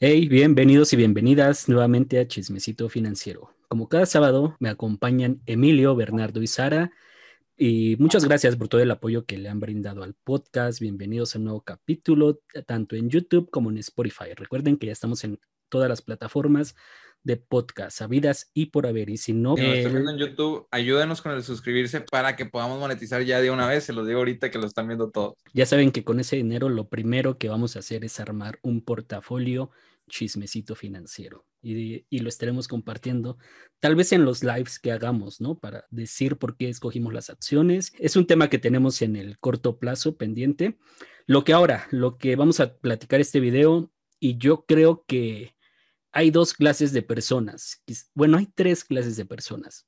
Hey, bienvenidos y bienvenidas nuevamente a Chismecito Financiero. Como cada sábado me acompañan Emilio, Bernardo y Sara. Y muchas gracias por todo el apoyo que le han brindado al podcast. Bienvenidos a un nuevo capítulo, tanto en YouTube como en Spotify. Recuerden que ya estamos en todas las plataformas de podcast, sabidas y por haber. Y si no, si nos viendo en YouTube, ayúdenos con el suscribirse para que podamos monetizar ya de una vez. Se los digo ahorita que lo están viendo todos. Ya saben que con ese dinero lo primero que vamos a hacer es armar un portafolio chismecito financiero y, y, lo estaremos compartiendo tal vez en los lives que hagamos, ¿no? Para decir por qué escogimos las acciones. Es un tema que tenemos en el corto plazo pendiente. Lo que ahora, lo que vamos a platicar este video y yo creo que hay dos clases de personas. Bueno, hay tres clases de personas.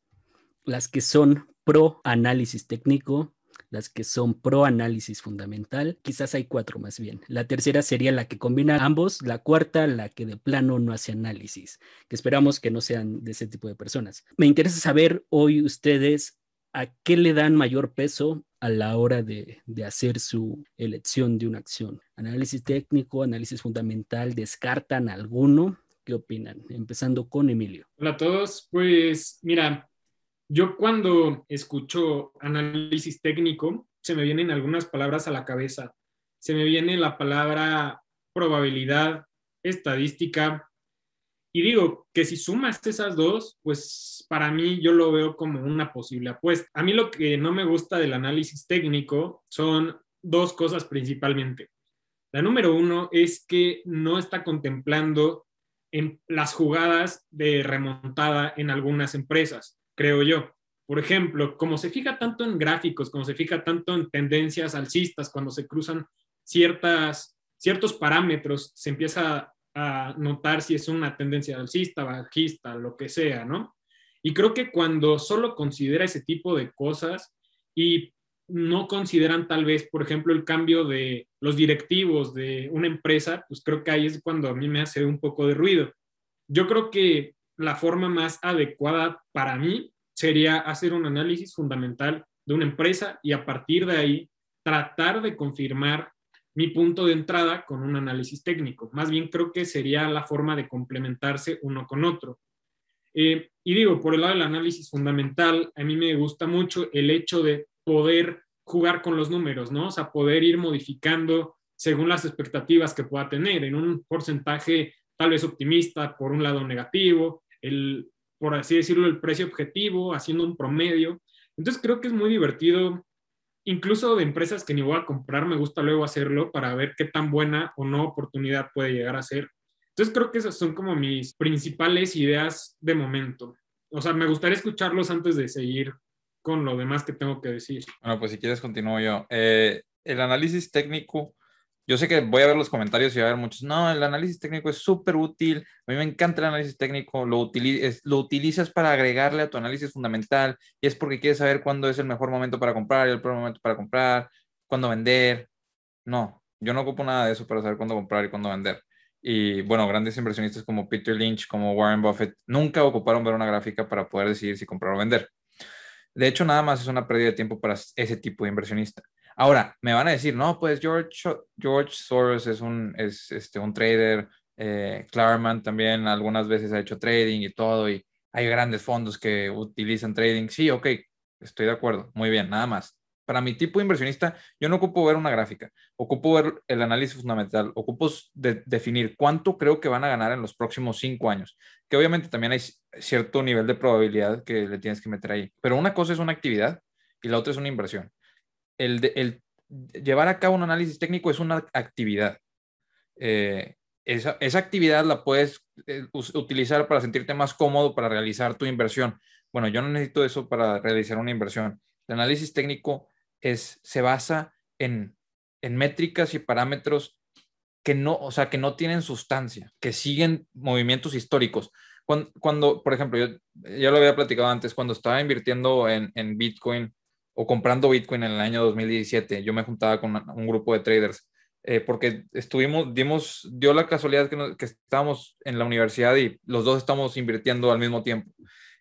Las que son pro análisis técnico, las que son pro análisis fundamental, quizás hay cuatro más bien. La tercera sería la que combina ambos, la cuarta la que de plano no hace análisis, que esperamos que no sean de ese tipo de personas. Me interesa saber hoy ustedes a qué le dan mayor peso a la hora de, de hacer su elección de una acción. Análisis técnico, análisis fundamental, ¿descartan alguno? ¿Qué opinan? Empezando con Emilio. Hola a todos, pues mira, yo cuando escucho análisis técnico, se me vienen algunas palabras a la cabeza. Se me viene la palabra probabilidad, estadística. Y digo que si sumas esas dos, pues para mí yo lo veo como una posible apuesta. A mí lo que no me gusta del análisis técnico son dos cosas principalmente. La número uno es que no está contemplando en las jugadas de remontada en algunas empresas creo yo. Por ejemplo, como se fija tanto en gráficos, como se fija tanto en tendencias alcistas, cuando se cruzan ciertas, ciertos parámetros, se empieza a notar si es una tendencia alcista, bajista, lo que sea, ¿no? Y creo que cuando solo considera ese tipo de cosas y no consideran tal vez, por ejemplo, el cambio de los directivos de una empresa, pues creo que ahí es cuando a mí me hace un poco de ruido. Yo creo que la forma más adecuada para mí sería hacer un análisis fundamental de una empresa y a partir de ahí tratar de confirmar mi punto de entrada con un análisis técnico. Más bien creo que sería la forma de complementarse uno con otro. Eh, y digo, por el lado del análisis fundamental, a mí me gusta mucho el hecho de poder jugar con los números, ¿no? O sea, poder ir modificando según las expectativas que pueda tener en un porcentaje tal vez optimista, por un lado negativo, el, por así decirlo, el precio objetivo, haciendo un promedio. Entonces creo que es muy divertido, incluso de empresas que ni voy a comprar, me gusta luego hacerlo para ver qué tan buena o no oportunidad puede llegar a ser. Entonces creo que esas son como mis principales ideas de momento. O sea, me gustaría escucharlos antes de seguir con lo demás que tengo que decir. Bueno, pues si quieres continúo yo. Eh, el análisis técnico yo sé que voy a ver los comentarios y va a haber muchos, no, el análisis técnico es súper útil, a mí me encanta el análisis técnico, lo, lo utilizas para agregarle a tu análisis fundamental y es porque quieres saber cuándo es el mejor momento para comprar el peor momento para comprar, cuándo vender. No, yo no ocupo nada de eso para saber cuándo comprar y cuándo vender. Y bueno, grandes inversionistas como Peter Lynch, como Warren Buffett, nunca ocuparon ver una gráfica para poder decidir si comprar o vender. De hecho, nada más es una pérdida de tiempo para ese tipo de inversionista. Ahora, me van a decir, no, pues George, George Soros es un, es, este, un trader, eh, Clarman también algunas veces ha hecho trading y todo, y hay grandes fondos que utilizan trading. Sí, ok, estoy de acuerdo, muy bien, nada más. Para mi tipo de inversionista, yo no ocupo ver una gráfica, ocupo ver el análisis fundamental, ocupo definir cuánto creo que van a ganar en los próximos cinco años, que obviamente también hay cierto nivel de probabilidad que le tienes que meter ahí. Pero una cosa es una actividad y la otra es una inversión el, llevar a cabo un análisis técnico es una actividad. Eh, esa, actividad la puedes eh, utilizar para sentirte más cómodo para realizar tu inversión. Bueno, yo no necesito eso para realizar una inversión. El análisis técnico es, se basa en, métricas y parámetros que no, o sea, que no tienen sustancia, que siguen movimientos históricos. Cuando, por ejemplo, yo ya lo había platicado antes, cuando estaba invirtiendo en, en Bitcoin, o comprando Bitcoin en el año 2017. Yo me juntaba con un grupo de traders eh, porque estuvimos, dimos, dio la casualidad que, que, estábamos en la universidad y los dos estamos invirtiendo al mismo tiempo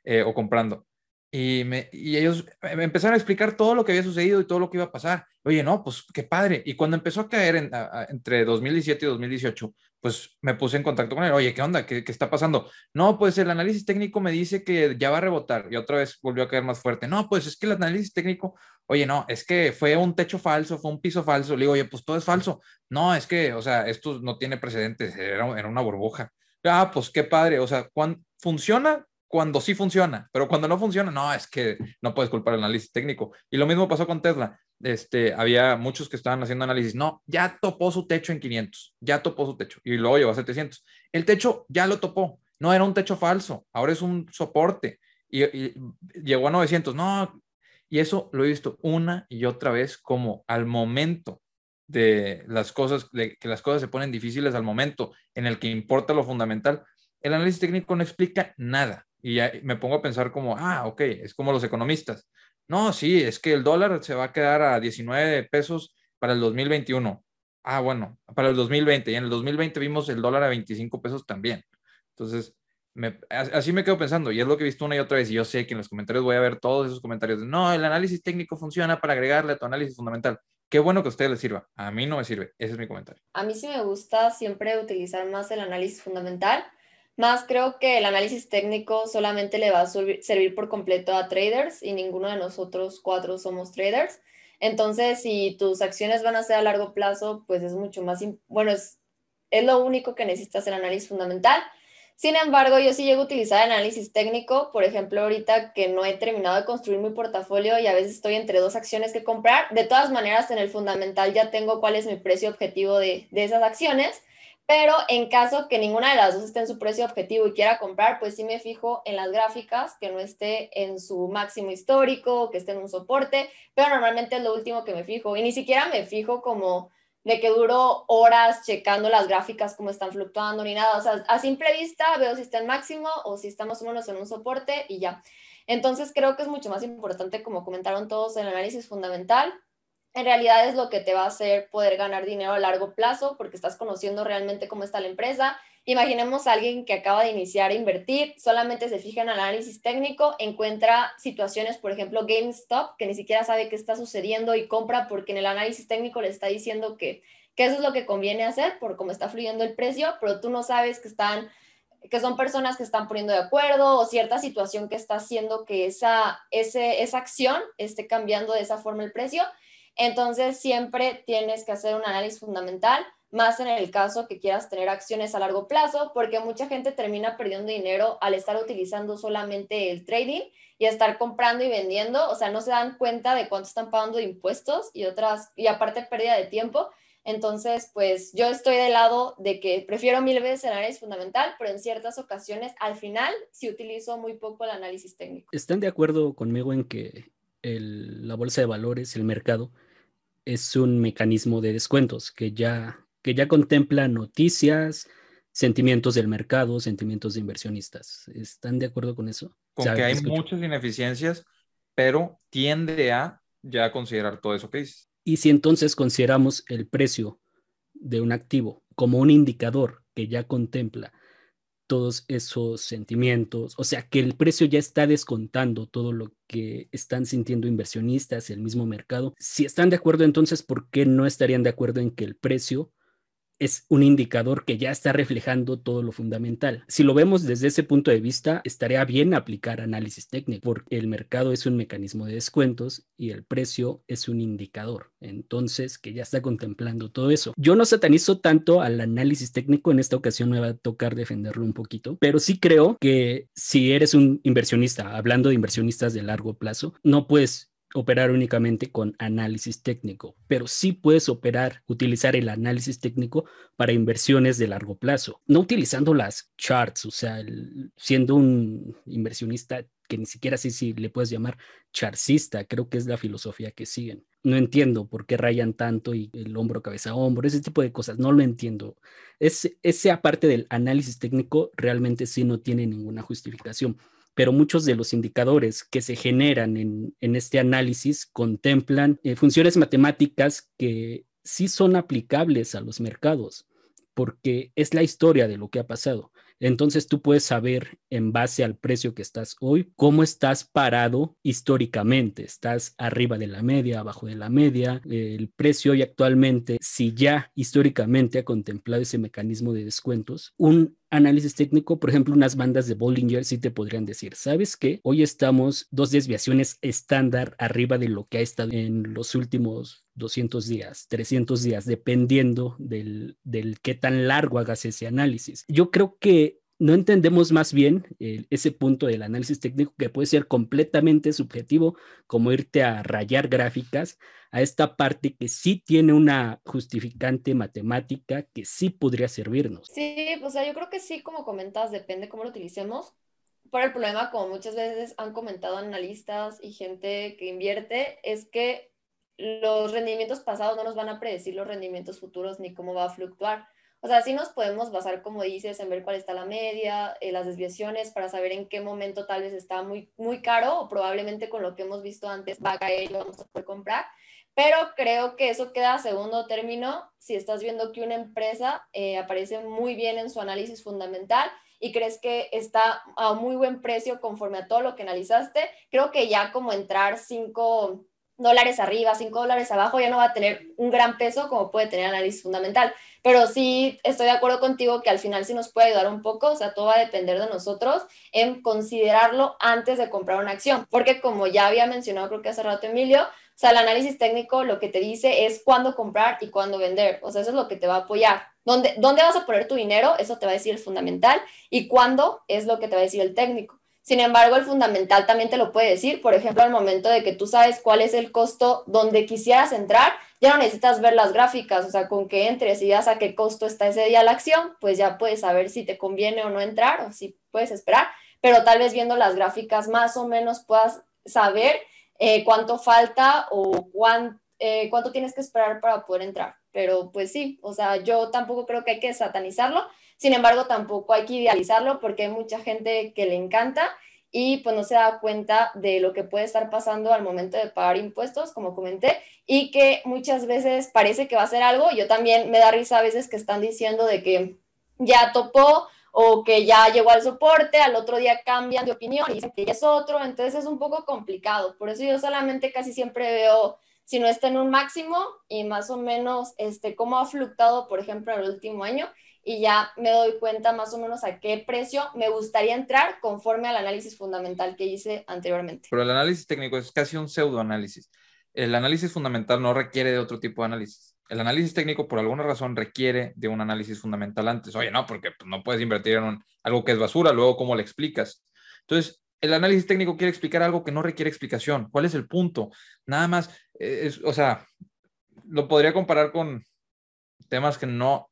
eh, o comprando. Y, ellos me empezaron a explicar todo lo que había sucedido y todo lo que iba a pasar. Oye, no, pues qué padre. Y cuando empezó a caer entre 2017 y 2018, pues me puse en contacto con él. Oye, ¿qué onda? ¿Qué, ¿Qué, está pasando? No, pues el análisis técnico me dice que ya va a rebotar. Y otra vez volvió a caer más fuerte. No, pues es que el análisis técnico, oye, no, es que fue un techo falso, fue un piso falso. Le digo, oye, pues todo es falso. No, es que, o sea, esto no tiene precedentes, era, era una burbuja. Ah, pues qué padre. O sea, cuando funciona, cuando sí funciona, pero cuando no funciona, no, es que no puedes culpar el análisis técnico. Y lo mismo pasó con Tesla este, había muchos que estaban haciendo análisis. No, ya topó su techo en 500, ya topó su techo y luego llegó a 700. El techo ya lo topó, no era un techo falso, ahora es un soporte y, llegó a 900. No, y eso lo he visto una y otra vez como al momento de las cosas, de que las cosas se ponen difíciles al momento en el que importa lo fundamental, el análisis técnico no explica nada. Y ya me pongo a pensar como, ah, ok, es como los economistas no, sí, es que el dólar se va a quedar a 19 pesos para el 2021. Ah, bueno, para el 2020. Y en el 2020 vimos el dólar a 25 pesos también. Entonces, así me quedo pensando. Y es lo que he visto una y otra vez. Y yo sé que en los comentarios voy a ver todos esos comentarios. no, el análisis técnico funciona para agregarle a tu análisis fundamental. Qué bueno que a ustedes les sirva. A mí no me sirve. Ese es mi comentario. A mí sí me gusta siempre utilizar más el análisis fundamental más creo que el análisis técnico solamente le va a servir por completo a traders y ninguno de nosotros cuatro somos traders. Entonces, si tus acciones van a ser a largo plazo, pues es mucho más, bueno, es, es lo único que necesitas el análisis fundamental. Sin embargo, yo sí llego a utilizar el análisis técnico, por ejemplo, ahorita que no he terminado de construir mi portafolio y a veces estoy entre dos acciones que comprar. De todas maneras, en el fundamental ya tengo cuál es mi precio objetivo de, de esas acciones pero en caso que ninguna de las dos esté en su precio objetivo y quiera comprar, pues sí me fijo en las gráficas, que no esté en su máximo histórico, que esté en un soporte, pero normalmente es lo último que me fijo. Y ni siquiera me fijo como de que duro horas checando las gráficas, cómo están fluctuando ni nada. O sea, a simple vista veo si está en máximo o si está más o menos en un soporte y ya. Entonces creo que es mucho más importante, como comentaron todos, el análisis fundamental en realidad es lo que te va a hacer poder ganar dinero a largo plazo porque estás conociendo realmente cómo está la empresa. Imaginemos a alguien que acaba de iniciar a invertir, solamente se fija en análisis técnico, encuentra situaciones, por ejemplo, GameStop, que ni siquiera sabe qué está sucediendo y compra porque en el análisis técnico le está diciendo que, que eso es lo que conviene hacer por cómo está fluyendo el precio, pero tú no sabes que están que son personas que están poniendo de acuerdo o cierta situación que está haciendo que esa, ese, esa acción esté cambiando de esa forma el precio entonces, siempre tienes que hacer un análisis fundamental, más en el caso que quieras tener acciones a largo plazo, porque mucha gente termina perdiendo dinero al estar utilizando solamente el trading y estar comprando y vendiendo, o sea, no se dan cuenta de cuánto están pagando de impuestos y otras, y aparte pérdida de tiempo. Entonces, pues yo estoy del lado de que prefiero mil veces el análisis fundamental, pero en ciertas ocasiones, al final, sí utilizo muy poco el análisis técnico. ¿Están de acuerdo conmigo en que la bolsa de valores, el mercado, es un mecanismo de descuentos que ya, que ya contempla noticias, sentimientos del mercado, sentimientos de inversionistas. ¿Están de acuerdo con eso? Con que hay muchas ineficiencias, pero tiende a ya considerar todo eso que dices. Y si entonces consideramos el precio de un activo como un indicador que ya contempla todos esos sentimientos, o sea, que el precio ya está descontando todo lo que están sintiendo inversionistas, el mismo mercado. Si están de acuerdo, entonces, ¿por qué no estarían de acuerdo en que el precio es un indicador que ya está reflejando todo lo fundamental. Si lo vemos desde ese punto de vista, estaría bien aplicar análisis técnico, porque el mercado es un mecanismo de descuentos y el precio es un indicador. Entonces, que ya está contemplando todo eso. Yo no satanizo tanto al análisis técnico, en esta ocasión me va a tocar defenderlo un poquito, pero sí creo que si eres un inversionista, hablando de inversionistas de largo plazo, no puedes operar únicamente con análisis técnico, pero sí puedes operar, utilizar el análisis técnico para inversiones de largo plazo, no utilizando las charts, o sea, siendo un inversionista que ni siquiera sé si le puedes llamar charcista, creo que es la filosofía que siguen. No entiendo por qué rayan tanto y el hombro, cabeza, hombro, ese tipo de cosas, no lo entiendo. Es, ese aparte del análisis técnico realmente sí no tiene ninguna justificación pero muchos de los indicadores que se generan en, este análisis contemplan eh, funciones matemáticas que sí son aplicables a los mercados, porque es la historia de lo que ha pasado. Entonces tú puedes saber en base al precio que estás hoy, cómo estás parado históricamente. Estás arriba de la media, abajo de la media. El precio hoy actualmente, si ya históricamente ha contemplado ese mecanismo de descuentos, un análisis técnico, por ejemplo, unas bandas de Bollinger sí te podrían decir, ¿sabes qué? Hoy estamos dos desviaciones estándar arriba de lo que ha estado en los últimos 200 días, 300 días, dependiendo del, del qué tan largo hagas ese análisis. Yo creo que no entendemos más bien ese punto del análisis técnico que puede ser completamente subjetivo, como irte a rayar gráficas, a esta parte que sí tiene una justificante matemática que sí podría servirnos. Sí, o sea, yo creo que sí, como comentas, depende cómo lo utilicemos. Por el problema, como muchas veces han comentado analistas y gente que invierte, es que los rendimientos pasados no nos van a predecir los rendimientos futuros ni cómo va a fluctuar. O sea, sí nos podemos basar, como dices, en ver cuál está la media, eh, las desviaciones, para saber en qué momento tal vez está muy, muy caro o probablemente con lo que hemos visto antes va a caer y vamos a poder comprar. Pero creo que eso queda a segundo término si estás viendo que una empresa eh, aparece muy bien en su análisis fundamental y crees que está a muy buen precio conforme a todo lo que analizaste. Creo que ya como entrar cinco dólares arriba, 5 dólares abajo, ya no va a tener un gran peso como puede tener análisis fundamental. Pero sí estoy de acuerdo contigo que al final sí nos puede ayudar un poco, o sea, todo va a depender de nosotros en considerarlo antes de comprar una acción, porque como ya había mencionado creo que hace rato Emilio, o sea, el análisis técnico lo que te dice es cuándo comprar y cuándo vender, o sea, eso es lo que te va a apoyar. ¿Dónde, dónde vas a poner tu dinero? Eso te va a decir el fundamental y cuándo es lo que te va a decir el técnico. Sin embargo, el fundamental también te lo puede decir, por ejemplo, al momento de que tú sabes cuál es el costo donde quisieras entrar, ya no necesitas ver las gráficas, o sea, con que entres y ya a qué costo está ese día la acción, pues ya puedes saber si te conviene o no entrar o si puedes esperar, pero tal vez viendo las gráficas más o menos puedas saber eh, cuánto falta o eh, cuánto tienes que esperar para poder entrar. Pero pues sí, o sea, yo tampoco creo que hay que satanizarlo, sin embargo, tampoco hay que idealizarlo porque hay mucha gente que le encanta y pues no se da cuenta de lo que puede estar pasando al momento de pagar impuestos, como comenté, y que muchas veces parece que va a ser algo. Yo también me da risa a veces que están diciendo de que ya topó o que ya llegó al soporte, al otro día cambian de opinión y es otro, entonces es un poco complicado. Por eso yo solamente casi siempre veo si no está en un máximo y más o menos este, cómo ha fluctuado, por ejemplo, en el último año y ya me doy cuenta más o menos a qué precio me gustaría entrar conforme al análisis fundamental que hice anteriormente. Pero el análisis técnico es casi un pseudoanálisis. El análisis fundamental no requiere de otro tipo de análisis. El análisis técnico, por alguna razón, requiere de un análisis fundamental antes. Oye, no, porque pues, no puedes invertir en algo que es basura, luego, ¿cómo le explicas? Entonces, el análisis técnico quiere explicar algo que no requiere explicación. ¿Cuál es el punto? Nada más, eh, es, o sea, lo podría comparar con temas que no,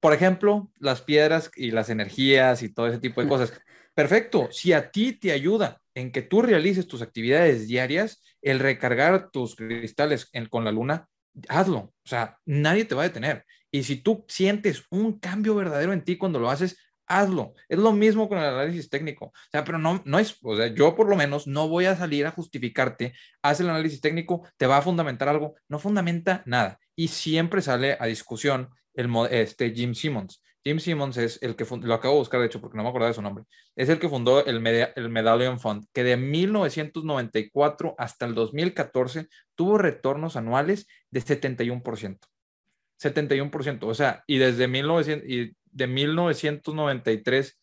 por ejemplo, las piedras y las energías y todo ese tipo de cosas. Perfecto, si a ti te ayuda en que tú realices tus actividades diarias, el recargar tus cristales con la luna, hazlo. O sea, nadie te va a detener. Y si tú sientes un cambio verdadero en ti cuando lo haces, hazlo. Es lo mismo con el análisis técnico. O sea, pero no, no es, o sea, yo por lo menos no voy a salir a justificarte, haz el análisis técnico, te va a fundamentar algo, no fundamenta nada. Y siempre sale a discusión el, este, Jim Simmons. Jim Simmons es el que lo acabo de buscar, de hecho, porque no me acordaba de su nombre. Es el que fundó el, el Medallion Fund, que de 1994 hasta el 2014 tuvo retornos anuales de 71%. 71%, o sea, y desde 1900, y de 1993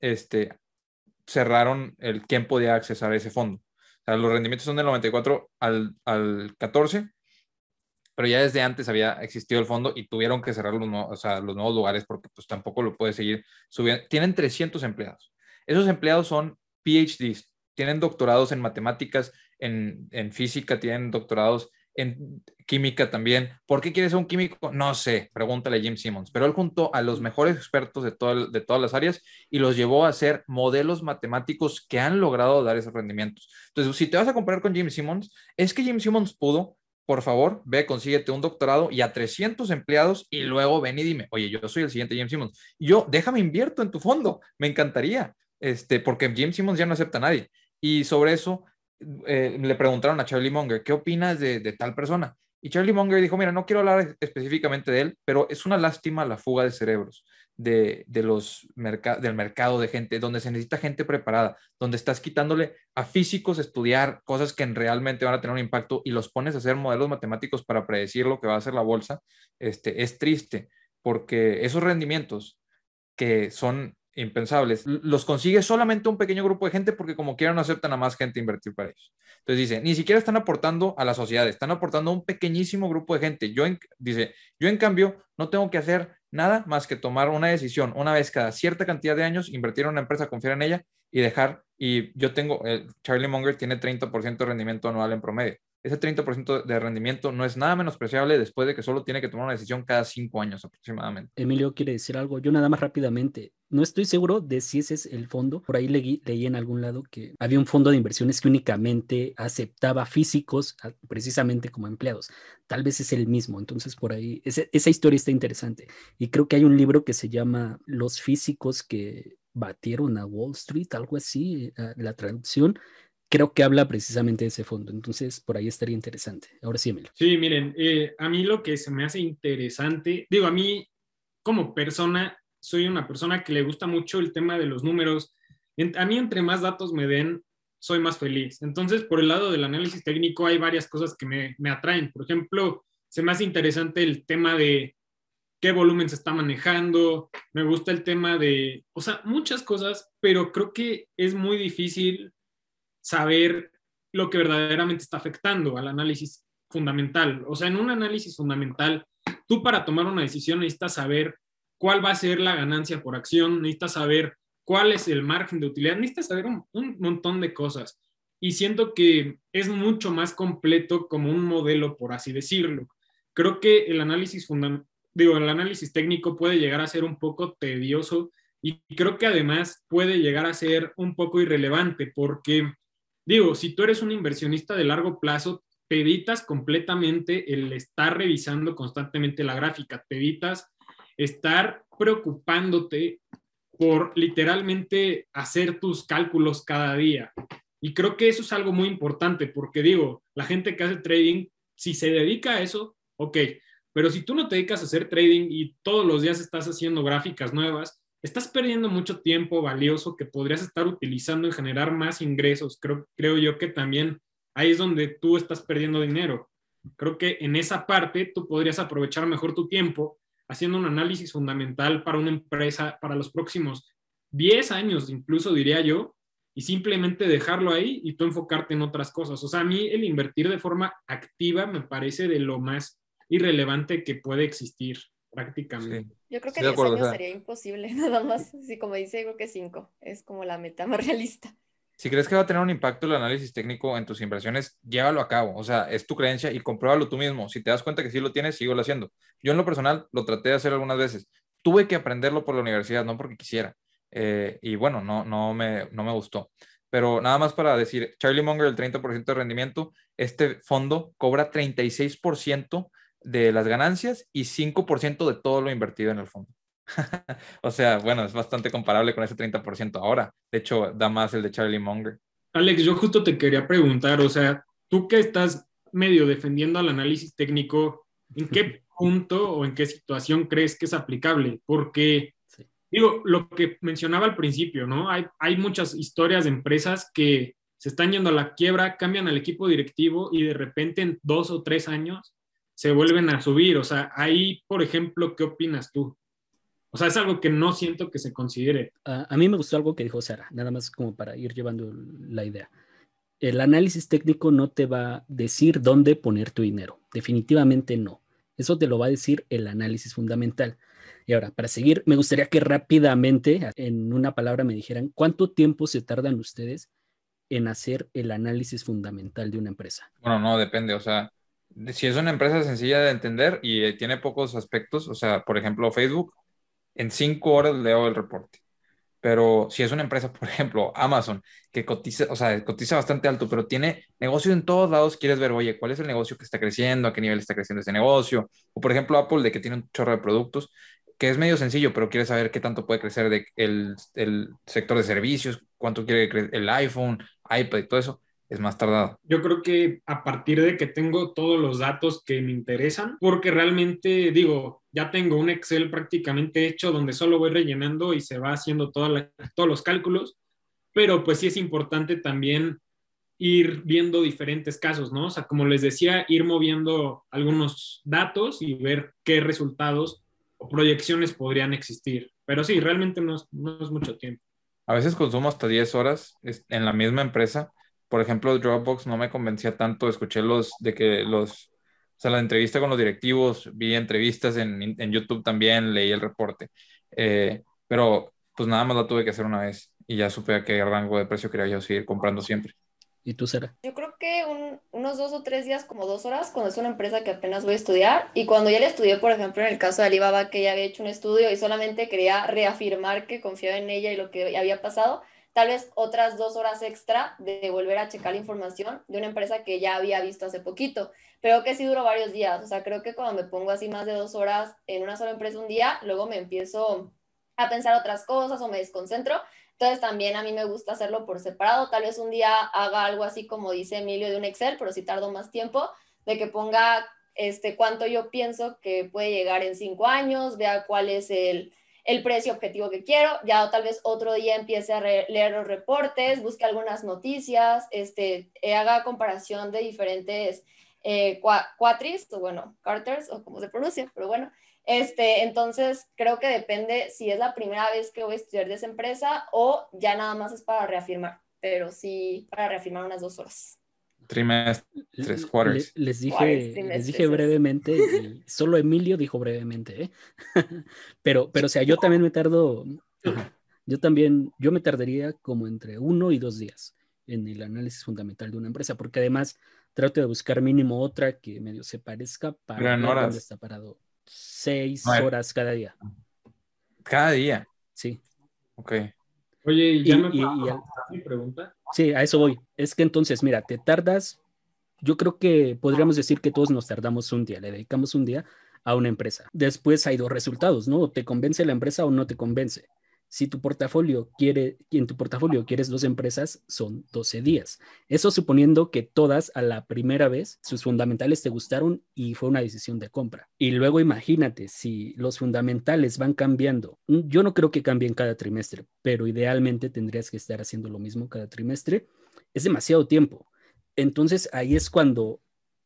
este, cerraron el quién podía accesar a ese fondo. O sea, los rendimientos son del 94 al, al 14 pero ya desde antes había existido el fondo y tuvieron que cerrar los, o sea, nuevos lugares porque pues tampoco lo puede seguir subiendo. Tienen 300 empleados. Esos empleados son PhDs, tienen doctorados en matemáticas, en, en física, tienen doctorados en química también. ¿Por qué quieres ser un químico? No sé, pregúntale a Jim Simmons. Pero él juntó a los mejores expertos de, todo de todas las áreas y los llevó a hacer modelos matemáticos que han logrado dar esos rendimientos. Entonces, si te vas a comparar con Jim Simmons, es que Jim Simmons pudo por favor, ve, consíguete un doctorado y a 300 empleados y luego ven y dime, oye, yo soy el siguiente James Simmons. Yo, déjame invierto en tu fondo, me encantaría, este, porque James Simmons ya no acepta a nadie. Y sobre eso eh, le preguntaron a Charlie Munger, ¿qué opinas de, de, tal persona? Y Charlie Munger dijo, mira, no quiero hablar específicamente de él, pero es una lástima la fuga de cerebros. De, los del mercado de gente, donde se necesita gente preparada, donde estás quitándole a físicos estudiar cosas que realmente van a tener un impacto y los pones a hacer modelos matemáticos para predecir lo que va a hacer la bolsa, este, es triste, porque esos rendimientos que son impensables, los consigue solamente un pequeño grupo de gente porque como quiera no aceptan a más gente invertir para ellos. Entonces dice, ni siquiera están aportando a la sociedad, están aportando a un pequeñísimo grupo de gente. Yo, dice, yo en cambio no tengo que hacer nada más que tomar una decisión una vez cada cierta cantidad de años, invertir en una empresa, confiar en ella y dejar, y yo tengo, el Charlie Munger tiene 30% de rendimiento anual en promedio ese 30% de rendimiento no es nada menospreciable después de que solo tiene que tomar una decisión cada cinco años aproximadamente. Emilio quiere decir algo. Yo nada más rápidamente. No estoy seguro de si ese es el fondo. Por ahí leí, leí en algún lado que había un fondo de inversiones que únicamente aceptaba físicos precisamente como empleados. Tal vez es el mismo. Entonces por ahí esa historia está interesante. Y creo que hay un libro que se llama Los físicos que batieron a Wall Street, algo así, eh, la traducción creo que habla precisamente de ese fondo. Entonces, por ahí estaría interesante. Ahora sí, Emilio. Sí, miren, eh, a mí lo que se me hace interesante, digo, a mí como persona, soy una persona que le gusta mucho el tema de los números. A mí, entre más datos me den, soy más feliz. Entonces, por el lado del análisis técnico, hay varias cosas que me, me atraen. Por ejemplo, se me hace interesante el tema de qué volumen se está manejando, me gusta el tema de, o sea, muchas cosas, pero creo que es muy difícil saber lo que verdaderamente está afectando al análisis fundamental. O sea, en un análisis fundamental, tú para tomar una decisión necesitas saber cuál va a ser la ganancia por acción, necesitas saber cuál es el margen de utilidad, necesitas saber un, montón de cosas. Y siento que es mucho más completo como un modelo, por así decirlo. Creo que el análisis digo, el análisis técnico puede llegar a ser un poco tedioso y creo que además puede llegar a ser un poco irrelevante porque Digo, si tú eres un inversionista de largo plazo, te evitas completamente el estar revisando constantemente la gráfica, te evitas estar preocupándote por literalmente hacer tus cálculos cada día. Y creo que eso es algo muy importante porque digo, la gente que hace trading, si se dedica a eso, ok, pero si tú no te dedicas a hacer trading y todos los días estás haciendo gráficas nuevas, estás perdiendo mucho tiempo valioso que podrías estar utilizando en generar más ingresos. Creo, creo yo que también ahí es donde tú estás perdiendo dinero. Creo que en esa parte tú podrías aprovechar mejor tu tiempo haciendo un análisis fundamental para una empresa para los próximos 10 años, incluso diría yo, y simplemente dejarlo ahí y tú enfocarte en otras cosas. O sea, a mí el invertir de forma activa me parece de lo más irrelevante que puede existir prácticamente. Yo creo que 10 años sería imposible, nada más. Sí, como dice, creo que 5 es como la meta más realista. Si crees que va a tener un impacto el análisis técnico en tus inversiones, llévalo a cabo. O sea, es tu creencia y compruébalo tú mismo. Si te das cuenta que sí lo tienes, síguelo haciendo. Yo en lo personal lo traté de hacer algunas veces. Tuve que aprenderlo por la universidad, no porque quisiera. Eh, y bueno, no, no, me, no me gustó. Pero nada más para decir, Charlie Munger, el 30% de rendimiento, este fondo cobra 36% de las ganancias y 5% de todo lo invertido en el fondo. o sea, bueno, es bastante comparable con ese 30% ahora. De hecho, da más el de Charlie Munger. Alex, yo justo te quería preguntar, o sea, tú que estás medio defendiendo al análisis técnico, ¿en qué punto o en qué situación crees que es aplicable? Porque, digo, lo que mencionaba al principio, ¿no? Hay, hay muchas historias de empresas que se están yendo a la quiebra, cambian al equipo directivo y de repente en dos o tres años se vuelven a subir. O sea, ahí, por ejemplo, ¿qué opinas tú? O sea, es algo que no siento que se considere. a mí me gustó algo que dijo Sara, nada más como para ir llevando la idea. El análisis técnico no te va a decir dónde poner tu dinero. Definitivamente no. Eso te lo va a decir el análisis fundamental. Y ahora, para seguir, me gustaría que rápidamente, en una palabra, me dijeran cuánto tiempo se tardan ustedes en hacer el análisis fundamental de una empresa. Bueno, no, depende. O sea, si es una empresa sencilla de entender y eh, tiene pocos aspectos, o sea, por ejemplo, Facebook, en cinco horas leo el reporte. Pero si es una empresa, por ejemplo, Amazon, que cotiza, o sea, cotiza bastante alto, pero tiene negocio en todos lados, quieres ver, oye, ¿cuál es el negocio que está creciendo? ¿A qué nivel está creciendo ese negocio? O por ejemplo, Apple, de que tiene un chorro de productos, que es medio sencillo, pero quieres saber qué tanto puede crecer el, sector de servicios, cuánto quiere crecer el iPhone, iPad todo eso es más tardado. Yo creo que a partir de que tengo todos los datos que me interesan, porque realmente digo, ya tengo un Excel prácticamente hecho donde solo voy rellenando y se va haciendo todos los cálculos, pero pues sí es importante también ir viendo diferentes casos, ¿no? O sea, como les decía, ir moviendo algunos datos y ver qué resultados o proyecciones podrían existir. Pero sí, realmente no es, no es mucho tiempo. A veces consumo hasta 10 horas en la misma empresa por ejemplo, Dropbox no me convencía tanto, escuché los de que los, o sea, la entrevista con los directivos, vi entrevistas en, en YouTube también, leí el reporte, eh, pero pues nada más la tuve que hacer una vez y ya supe a qué rango de precio quería yo seguir comprando siempre. ¿Y tú, Sara? Yo creo que unos dos o tres días, como dos horas, cuando es una empresa que apenas voy a estudiar. Y cuando ya le estudié, por ejemplo, en el caso de Alibaba, que ya había hecho un estudio y solamente quería reafirmar que confiaba en ella y lo que había pasado, tal vez otras dos horas extra de volver a checar la información de una empresa que ya había visto hace poquito, pero que sí duró varios días. O sea, creo que cuando me pongo así más de dos horas en una sola empresa un día, luego me empiezo a pensar otras cosas o me desconcentro. Entonces también a mí me gusta hacerlo por separado. Tal vez un día haga algo así como dice Emilio de un Excel, pero si tardo más tiempo, de que ponga este, cuánto yo pienso que puede llegar en cinco años, vea cuál es el, el precio objetivo que quiero, ya tal vez otro día empiece a leer los reportes, busque algunas noticias, este, eh, haga comparación de diferentes eh, cuatris, o bueno, carters, o como se pronuncia, pero bueno, este, entonces creo que depende si es la primera vez que voy a estudiar de esa empresa o ya nada más es para reafirmar, pero sí para reafirmar unas dos horas trimestres, quarters. Les, dije, les dije brevemente, y solo Emilio dijo brevemente, ¿eh? pero, pero o sea, yo también me tardo, yo también, yo me tardaría como entre uno y dos días en el análisis fundamental de una empresa, porque además trato de buscar mínimo otra que medio se parezca para ver dónde está parado. Seis horas cada día. Cada día. Sí. Ok. Oye, ¿y ya me mi pregunta? Sí, a eso voy. Es que entonces, mira, te tardas, yo creo que podríamos decir que todos nos tardamos un día, le dedicamos un día a una empresa. Después hay dos resultados, ¿no? ¿Te convence la empresa o no te convence? Si tu portafolio quiere, en tu portafolio quieres dos empresas, son 12 días. Eso suponiendo que todas a la primera vez sus fundamentales te gustaron y fue una decisión de compra. Y luego imagínate, si los fundamentales van cambiando, mm, yo no creo que cambien cada trimestre, pero idealmente tendrías que estar haciendo lo mismo cada trimestre. Es demasiado tiempo. Entonces ahí es cuando,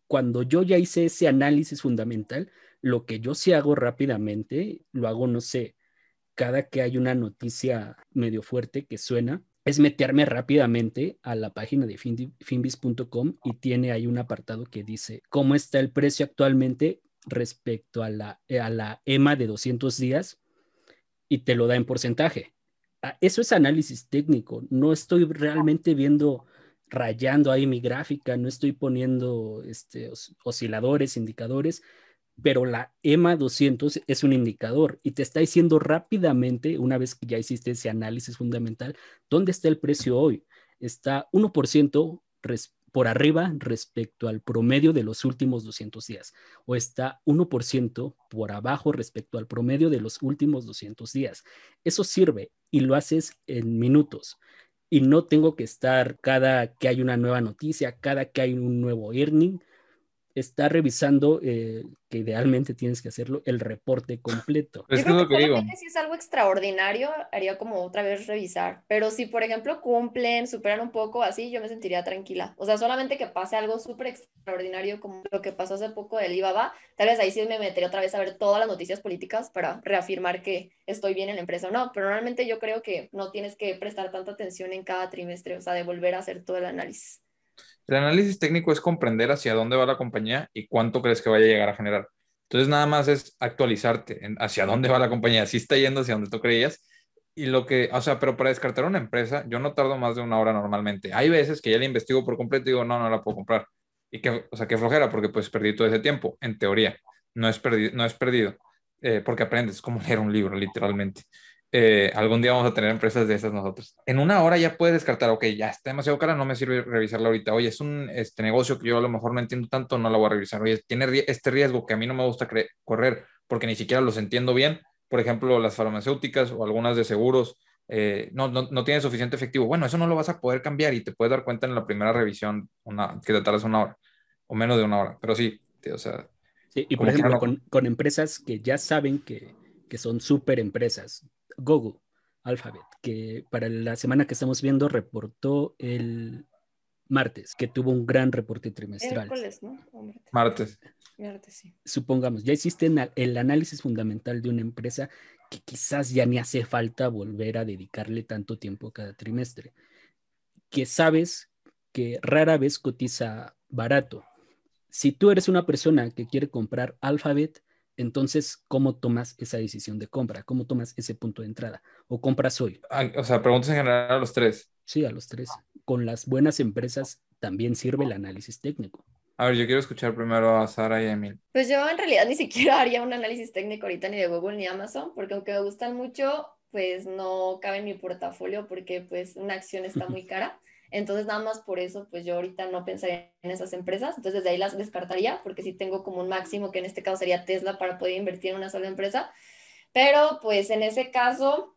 cuando yo ya hice ese análisis fundamental, lo que yo sí hago rápidamente, lo hago, no sé, cada que hay una noticia medio fuerte que suena, es meterme rápidamente a la página de finbis.com y tiene ahí un apartado que dice cómo está el precio actualmente respecto a la, a la EMA de 200 días y te lo da en porcentaje. Ah, eso es análisis técnico, no estoy realmente viendo, rayando ahí mi gráfica, no estoy poniendo este, osciladores, indicadores, pero la EMA 200 es un indicador y te está diciendo rápidamente, una vez que ya hiciste ese análisis fundamental, dónde está el precio hoy. Está 1% por arriba respecto al promedio de los últimos 200 días o está 1% por abajo respecto al promedio de los últimos 200 días. Eso sirve y lo haces en minutos y no tengo que estar cada que hay una nueva noticia, cada que hay un nuevo earning, está revisando, eh, que idealmente tienes que hacerlo, el reporte completo. Yo creo que, si es algo extraordinario, haría como otra vez revisar. Pero si, por ejemplo, cumplen, superan un poco así, yo me sentiría tranquila. O sea, solamente que pase algo súper extraordinario como lo que pasó hace poco del IBABA, tal vez ahí sí me metería otra vez a ver todas las noticias políticas para reafirmar que estoy bien en la empresa o no. Pero normalmente yo creo que no tienes que prestar tanta atención en cada trimestre, o sea, de volver a hacer todo el análisis. El análisis técnico es comprender hacia dónde va la compañía y cuánto crees que vaya a llegar a generar. Entonces nada más es actualizarte hacia dónde va la compañía, si está yendo hacia donde tú creías. Y lo que, o sea, pero para descartar una empresa, yo no tardo más de una hora normalmente. Hay veces que ya la investigo por completo y digo, no, no la puedo comprar. Y que, o sea, qué flojera, porque pues perdí todo ese tiempo, en teoría. No es, perdido, no es perdido, eh, porque aprendes, como leer un libro, literalmente. Eh, algún día vamos a tener empresas de esas nosotros. En una hora ya puedes descartar, ok, ya está demasiado cara, no me sirve revisarla ahorita. Oye, es un este, negocio que yo a lo mejor no entiendo tanto, no la voy a revisar. Oye, tiene este riesgo que a mí no me gusta correr porque ni siquiera los entiendo bien. Por ejemplo, las farmacéuticas o algunas de seguros eh, no, no, no tiene suficiente efectivo. Bueno, eso no lo vas a poder cambiar y te puedes dar cuenta en la primera revisión una, que te tardas una hora o menos de una hora. Pero sí, o sea. Sí, y por ejemplo, con, con, empresas que ya saben que, que son súper empresas, Google, Alphabet, que para la semana que estamos viendo reportó el martes, que tuvo un gran reporte trimestral. ¿no? Martes. Martes, sí. Supongamos, ya existe el análisis fundamental de una empresa que quizás ya ni hace falta volver a dedicarle tanto tiempo cada trimestre, que sabes que rara vez cotiza barato. Si tú eres una persona que quiere comprar Alphabet, entonces, ¿cómo tomas esa decisión de compra? ¿Cómo tomas ese punto de entrada? ¿O compras hoy? Ah, o sea, preguntas en general a los tres. Sí, a los tres. Con las buenas empresas también sirve el análisis técnico. A ver, yo quiero escuchar primero a Sara y a Emil. Pues yo en realidad ni siquiera haría un análisis técnico ahorita ni de Google ni Amazon, porque aunque me gustan mucho, pues no cabe en mi portafolio porque pues una acción está muy cara. Entonces nada más por eso, pues yo ahorita no pensaría en esas empresas. Entonces desde ahí las descartaría porque sí tengo como un máximo que en este caso sería Tesla para poder invertir en una sola empresa. Pero pues en ese caso,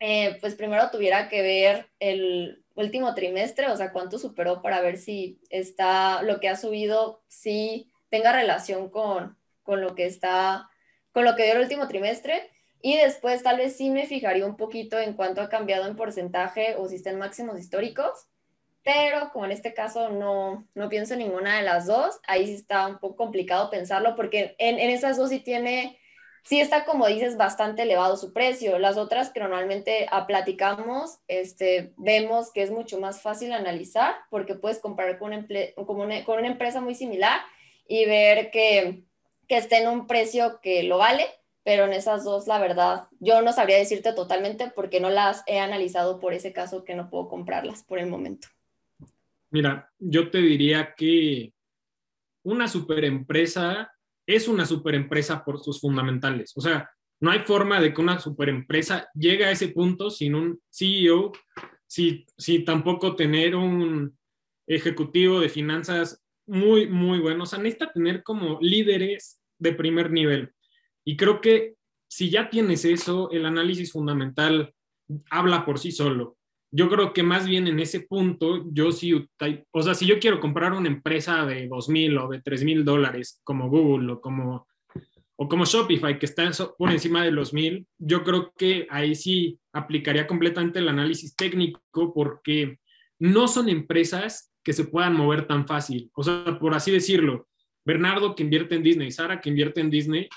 eh, pues primero tuviera que ver el último trimestre, o sea, cuánto superó para ver si está, lo que ha subido, si tenga relación con, con lo que está, con lo que dio el último trimestre. Y después tal vez sí me fijaría un poquito en cuánto ha cambiado en porcentaje o si está en máximos históricos. Pero como en este caso no, no pienso en ninguna de las dos, ahí sí está un poco complicado pensarlo porque en, en esas dos sí tiene sí está, como dices, bastante elevado su precio. Las otras que normalmente platicamos, este, vemos que es mucho más fácil analizar porque puedes comparar con una, con una, con una empresa muy similar y ver que, que esté en un precio que lo vale, pero en esas dos, la verdad, yo no sabría decirte totalmente porque no las he analizado por ese caso que no puedo comprarlas por el momento. Mira, yo te diría que una superempresa es una superempresa por sus fundamentales. O sea, no hay forma de que una superempresa llegue a ese punto sin un CEO, si, tampoco tener un ejecutivo de finanzas muy, muy bueno. O sea, necesita tener como líderes de primer nivel. Y creo que si ya tienes eso, el análisis fundamental habla por sí solo yo creo que más bien en ese punto, yo sí, o sea, si yo quiero comprar una empresa de dos mil o de tres mil dólares como Google o como, o como Shopify, que está por encima de los mil, yo creo que ahí sí aplicaría completamente el análisis técnico porque no son empresas que se puedan mover tan fácil. O sea, por así decirlo, Bernardo que invierte en Disney, Sara que invierte en Disney,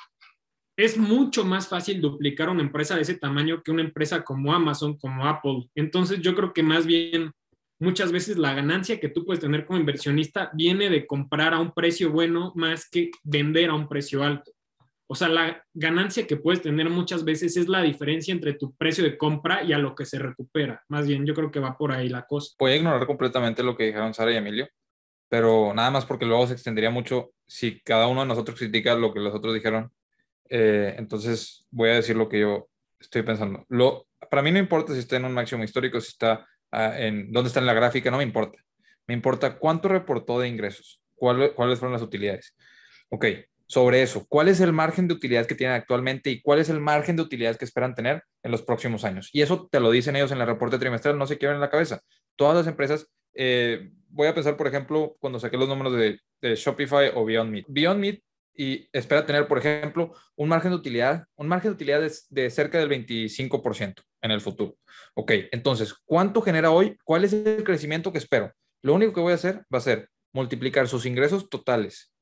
es mucho más fácil duplicar una empresa de ese tamaño que una empresa como Amazon, como Apple. Entonces yo creo que más bien muchas veces la ganancia que tú puedes tener como inversionista viene de comprar a un precio bueno más que vender a un precio alto. O sea, la ganancia que puedes tener muchas veces es la diferencia entre tu precio de compra y a lo que se recupera. Más bien, yo creo que va por ahí la cosa. Voy a ignorar completamente lo que dijeron Sara y Emilio, pero nada más porque luego se extendería mucho si cada uno de nosotros critica lo que los otros dijeron eh, entonces voy a decir lo que yo estoy pensando. Lo, para mí no importa si está en un máximo histórico, si está ah, en dónde está en la gráfica, no me importa. Me importa cuánto reportó de ingresos, cuáles fueron las utilidades. Ok, sobre eso, ¿cuál es el margen de utilidad que tienen actualmente y cuál es el margen de utilidad que esperan tener en los próximos años? Y eso te lo dicen ellos en el reporte trimestral, no se quiebren en la cabeza. Todas las empresas, eh, voy a pensar, por ejemplo, cuando saqué los números de, de Shopify o Beyond Meat. Beyond Meat y espera tener, por ejemplo, un margen de utilidad, un margen de utilidad de, cerca del 25% en el futuro. Ok, entonces, ¿cuánto genera hoy? ¿Cuál es el crecimiento que espero? Lo único que voy a hacer va a ser multiplicar sus ingresos totales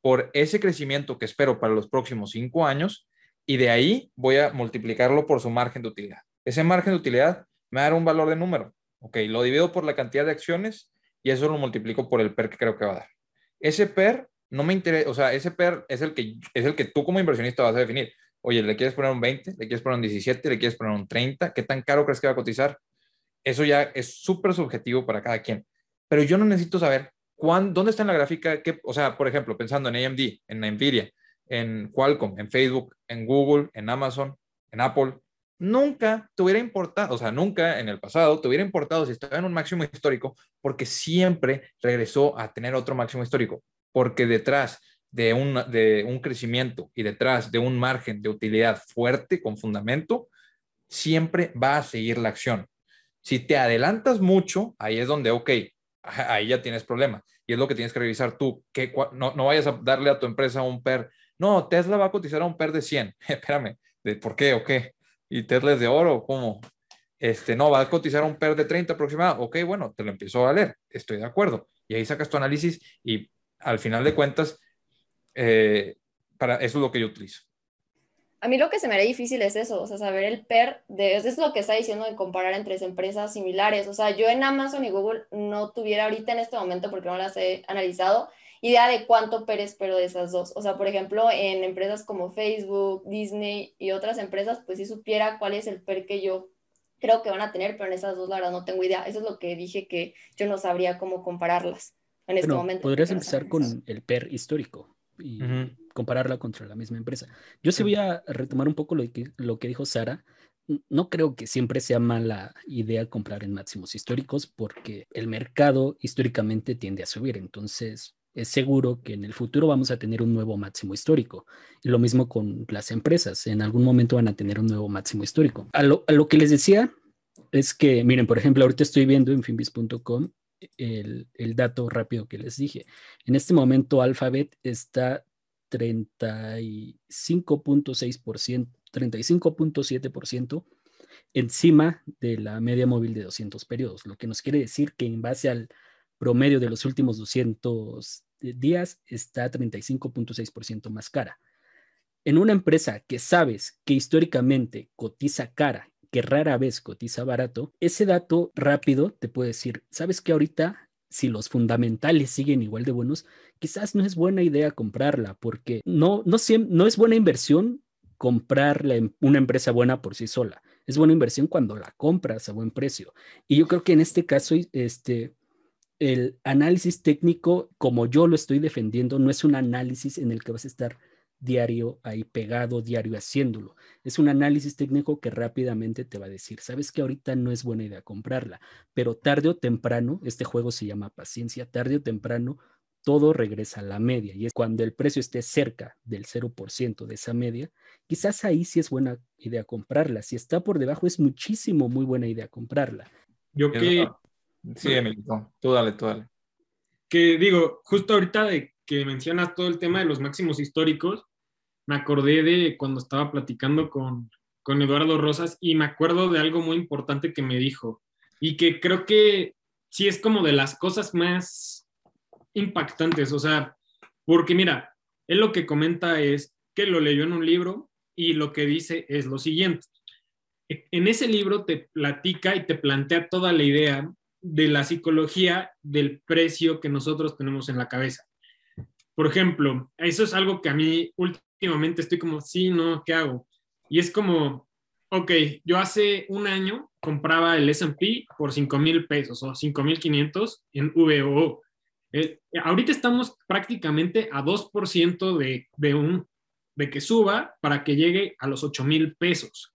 por ese crecimiento que espero para los próximos cinco años y de ahí voy a multiplicarlo por su margen de utilidad. Ese margen de utilidad me va a dar un valor de número. Ok, lo divido por la cantidad de acciones y eso lo multiplico por el PER que creo que va a dar. Ese PER no me interesa, o sea, ese PER es el, que, es el que tú como inversionista vas a definir. Oye, ¿le quieres poner un 20? ¿Le quieres poner un 17? ¿Le quieres poner un 30? ¿Qué tan caro crees que va a cotizar? Eso ya es súper subjetivo para cada quien. Pero yo no necesito saber cuán, dónde está en la gráfica, qué, o sea, por ejemplo, pensando en AMD, en Nvidia, en Qualcomm, en Facebook, en Google, en Amazon, en Apple, nunca te hubiera importado, o sea, nunca en el pasado te hubiera importado si estaba en un máximo histórico, porque siempre regresó a tener otro máximo histórico porque detrás de un, de un crecimiento y detrás de un margen de utilidad fuerte con fundamento, siempre va a seguir la acción. Si te adelantas mucho, ahí es donde, ok, ahí ya tienes problemas. Y es lo que tienes que revisar tú, que no, no vayas a darle a tu empresa un PER. No, Tesla va a cotizar a un PER de 100. Espérame, ¿de por qué o qué? ¿Y Tesla es de oro? ¿Cómo? Este, no, va a cotizar a un PER de 30 aproximado. Ok, bueno, te lo empiezo a valer. Estoy de acuerdo. Y ahí sacas tu análisis y al final de cuentas, eh, para, eso es lo que yo utilizo. A mí lo que se me haría difícil es eso, o sea, saber el PER, de, es lo que está diciendo de comparar entre empresas similares. O sea, yo en Amazon y Google no tuviera ahorita en este momento, porque no las he analizado, idea de cuánto PER espero de esas dos. O sea, por ejemplo, en empresas como Facebook, Disney y otras empresas, pues sí supiera cuál es el PER que yo creo que van a tener, pero en esas dos, la verdad, no tengo idea. Eso es lo que dije que yo no sabría cómo compararlas en este momento. Podrías empezar con el PER histórico y compararla contra la misma empresa. Yo sí voy a retomar un poco lo que, lo que dijo Sara. No creo que siempre sea mala idea comprar en máximos históricos porque el mercado históricamente tiende a subir. Entonces, es seguro que en el futuro vamos a tener un nuevo máximo histórico. Y lo mismo con las empresas. En algún momento van a tener un nuevo máximo histórico. A lo, a lo que les decía es que, miren, por ejemplo, ahorita estoy viendo en finbis.com el, dato rápido que les dije. En este momento Alphabet está 35.6%, 35.7% encima de la media móvil de 200 periodos, lo que nos quiere decir que en base al promedio de los últimos 200 días está 35.6% más cara. En una empresa que sabes que históricamente cotiza cara que rara vez cotiza barato, ese dato rápido te puede decir, sabes que ahorita si los fundamentales siguen igual de buenos, quizás no es buena idea comprarla porque no, no, no es buena inversión comprar una empresa buena por sí sola. Es buena inversión cuando la compras a buen precio. Y yo creo que en este caso, este, el análisis técnico, como yo lo estoy defendiendo, no es un análisis en el que vas a estar diario ahí pegado, diario haciéndolo. Es un análisis técnico que rápidamente te va a decir, sabes que ahorita no es buena idea comprarla, pero tarde o temprano, este juego se llama paciencia, tarde o temprano todo regresa a la media y es cuando el precio esté cerca del 0% de esa media, quizás ahí sí es buena idea comprarla. Si está por debajo es muchísimo muy buena idea comprarla. Yo que... Sí, Emilio, tú dale, tú dale. Que digo, justo ahorita de que mencionas todo el tema de los máximos históricos, me acordé de cuando estaba platicando con, con Eduardo Rosas y me acuerdo de algo muy importante que me dijo y que creo que sí es como de las cosas más impactantes, o sea, porque mira, él lo que comenta es que lo leyó en un libro y lo que dice es lo siguiente. En ese libro te platica y te plantea toda la idea de la psicología del precio que nosotros tenemos en la cabeza. Por ejemplo, eso es algo que a mí últimamente estoy como, sí, no, ¿qué hago? Y es como, ok, yo hace un año compraba el SP por 5 mil pesos o 5 mil 500 en VOO. Eh, ahorita estamos prácticamente a 2% de, de, un, de que suba para que llegue a los 8 mil pesos.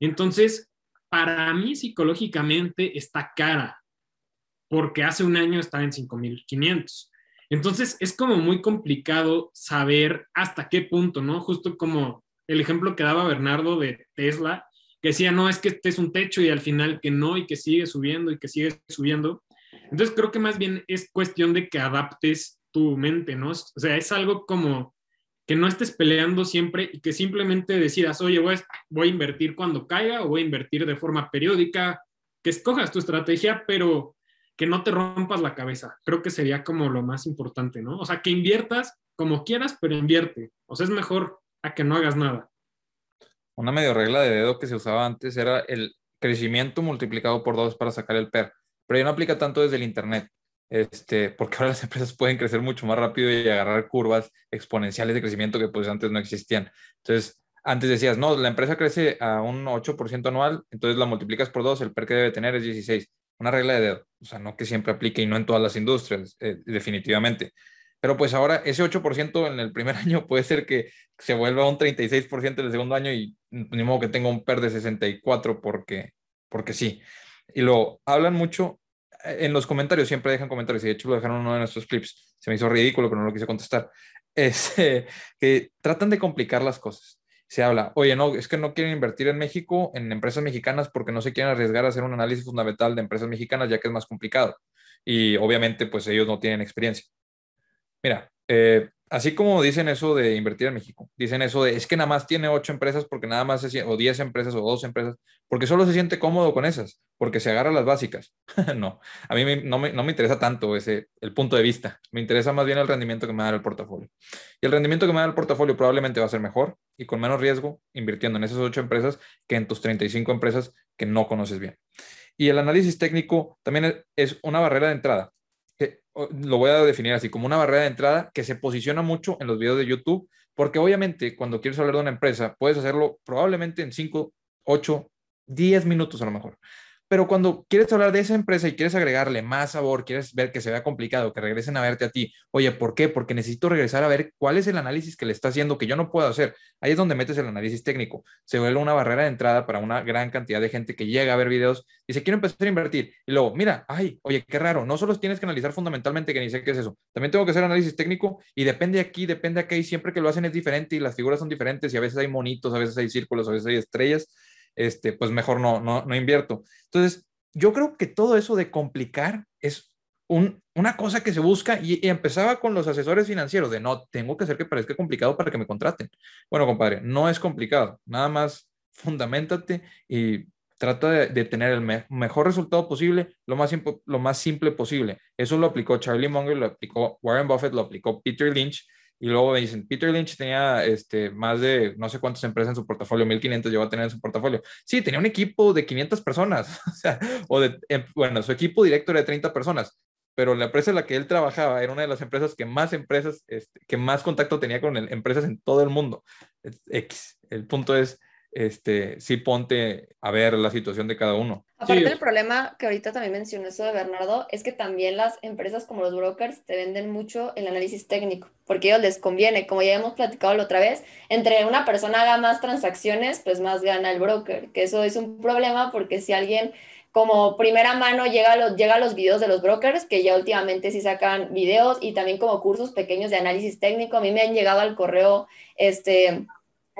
Entonces, para mí psicológicamente está cara, porque hace un año estaba en 5.500. Entonces es como muy complicado saber hasta qué punto, ¿no? Justo como el ejemplo que daba Bernardo de Tesla, que decía, no, es que este es un techo y al final que no y que sigue subiendo y que sigue subiendo. Entonces creo que más bien es cuestión de que adaptes tu mente, ¿no? O sea, es algo como que no estés peleando siempre y que simplemente decidas, oye, voy a, voy invertir cuando caiga o voy a invertir de forma periódica, que escojas tu estrategia, pero que no te rompas la cabeza. Creo que sería como lo más importante, ¿no? O sea, que inviertas como quieras, pero invierte. O sea, es mejor a que no hagas nada. Una medio regla de dedo que se usaba antes era el crecimiento multiplicado por dos para sacar el PER, pero ya no aplica tanto desde el Internet, este, porque ahora las empresas pueden crecer mucho más rápido y agarrar curvas exponenciales de crecimiento que pues antes no existían. Entonces, antes decías, no, la empresa crece a un 8% anual, entonces la multiplicas por dos, el PER que debe tener es 16 una regla de dedo, o sea, no que siempre aplique y no en todas las industrias, eh, definitivamente. Pero pues ahora ese 8% en el primer año puede ser que se vuelva un 36% en el segundo año y ni modo que tenga un PER de 64 porque, porque sí. Y lo hablan mucho eh, en los comentarios, siempre dejan comentarios y de hecho lo dejaron uno de nuestros clips. Se me hizo ridículo, pero no lo quise contestar. Es que tratan de complicar las cosas. Se habla, oye, no, es que no quieren invertir en México, en empresas mexicanas, porque no se quieren arriesgar a hacer un análisis fundamental de empresas mexicanas, ya que es más complicado. Y obviamente, pues ellos no tienen experiencia. Mira, eh, así como dicen eso de invertir en México, dicen eso de es que nada más tiene ocho empresas porque nada más se, o diez empresas o dos empresas, porque solo se siente cómodo con esas, porque se agarra las básicas. no, a mí no, me, no, me, interesa tanto ese, el punto de vista, me interesa más bien el rendimiento que me da el portafolio. Y el rendimiento que me da el portafolio probablemente va a ser mejor y con menos riesgo invirtiendo en esas ocho empresas que en tus 35 empresas que no conoces bien. Y el análisis técnico también es una barrera de entrada lo voy a definir así, como una barrera de entrada que se posiciona mucho en los videos de YouTube, porque obviamente cuando quieres hablar de una empresa, puedes hacerlo probablemente en 5, 8, 10 minutos a lo mejor. Pero cuando quieres hablar de esa empresa y quieres agregarle más sabor, quieres ver que se vea complicado, que regresen a verte a ti, oye, ¿por qué? Porque necesito regresar a ver cuál es el análisis que le está haciendo que yo no puedo hacer. Ahí es donde metes el análisis técnico. Se vuelve una barrera de entrada para una gran cantidad de gente que llega a ver videos y se quiere empezar a invertir. Y luego, mira, ay, oye, qué raro, no solo tienes que analizar fundamentalmente, que ni sé qué es eso, también tengo que hacer análisis técnico y depende aquí, depende aquí, y siempre que lo hacen es diferente y las figuras son diferentes y a veces hay monitos, a veces hay círculos, a veces hay estrellas este, pues mejor no, no, no invierto. Entonces, yo creo que todo eso de complicar es un, una cosa que se busca y, empezaba con los asesores financieros de no, tengo que hacer que parezca complicado para que me contraten. Bueno, compadre, no es complicado, nada más fundamentate y trata de, tener el mejor resultado posible, lo más, lo más simple posible. Eso lo aplicó Charlie Munger, lo aplicó Warren Buffett, lo aplicó Peter Lynch y luego me dicen, Peter Lynch tenía este, más de no sé cuántas empresas en su portafolio, 1500 llevó a tener en su portafolio. Sí, tenía un equipo de 500 personas, o sea, o de, em, bueno, su equipo directo era de 30 personas, pero la empresa en la que él trabajaba era una de las empresas que más empresas, este, que más contacto tenía con empresas en todo el mundo. X. El punto es, este, sí ponte a ver la situación de cada uno. Aparte del problema que ahorita también mencionó eso de Bernardo, es que también las empresas como los brokers te venden mucho el análisis técnico, porque a ellos les conviene, como ya hemos platicado la otra vez, entre una persona haga más transacciones, pues más gana el broker, que eso es un problema porque si alguien como primera mano llega a los, llega a los videos de los brokers, que ya últimamente sí sacan videos y también como cursos pequeños de análisis técnico, a mí me han llegado al correo, este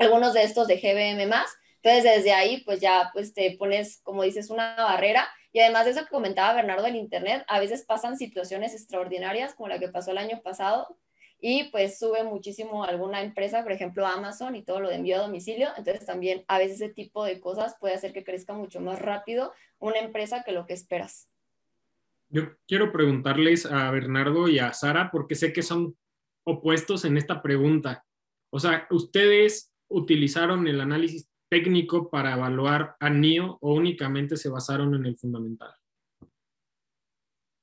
algunos de estos de GBM más. Entonces, desde ahí, pues ya pues te pones, como dices, una barrera. Y además de eso que comentaba Bernardo del Internet, a veces pasan situaciones extraordinarias, como la que pasó el año pasado, y pues sube muchísimo alguna empresa, por ejemplo Amazon y todo lo de envío a domicilio. Entonces, también a veces ese tipo de cosas puede hacer que crezca mucho más rápido una empresa que lo que esperas. Yo quiero preguntarles a Bernardo y a Sara, porque sé que son opuestos en esta pregunta. O sea, ustedes utilizaron el análisis técnico para evaluar a NIO o únicamente se basaron en el fundamental?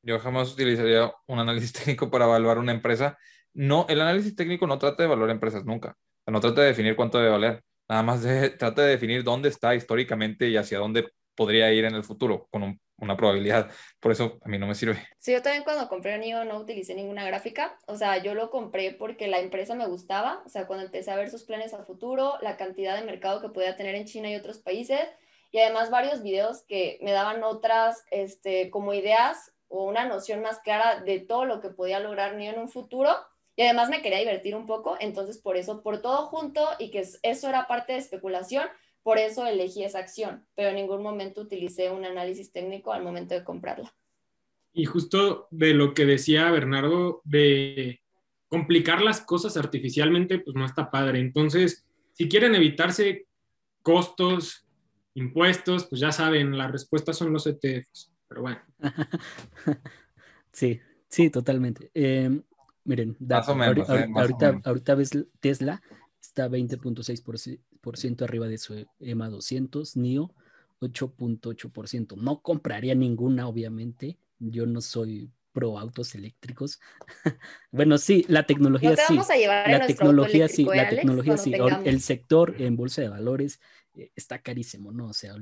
Yo jamás utilizaría un análisis técnico para evaluar una empresa. No, el análisis técnico no trata de evaluar empresas nunca. no trata de definir cuánto debe valer. Nada más trata de definir dónde está históricamente y hacia dónde podría ir en el futuro una probabilidad. Por eso a mí no me sirve. Sí, yo también cuando compré NIO no utilicé ninguna gráfica. O sea, yo lo compré porque la empresa me gustaba. O sea, cuando empecé a ver sus planes a futuro, la cantidad de mercado que podía tener en China y otros países. Y además varios videos que me daban otras, este, como ideas o una noción más clara de todo lo que podía lograr NIO en un futuro. Y además me quería divertir un poco. Entonces, por eso, por todo junto y que eso era parte de especulación, por eso elegí esa acción, pero en ningún momento utilicé un análisis técnico al momento de comprarla. Y justo de lo que decía Bernardo, de complicar las cosas artificialmente, pues no está padre. Entonces, si quieren evitarse costos, impuestos, pues ya saben, la respuesta son los ETFs, pero bueno. Sí, sí, totalmente. Eh, miren, ahorita, ahorita ves Tesla está 20.6% arriba de su EMA 200, NIO 8.8%. No compraría ninguna, obviamente. Yo no soy pro autos eléctricos. bueno, sí, la tecnología sí. Vamos a llevar la tecnología sí, la tecnología sí. El sector en bolsa de valores eh, está carísimo, ¿no? O sea,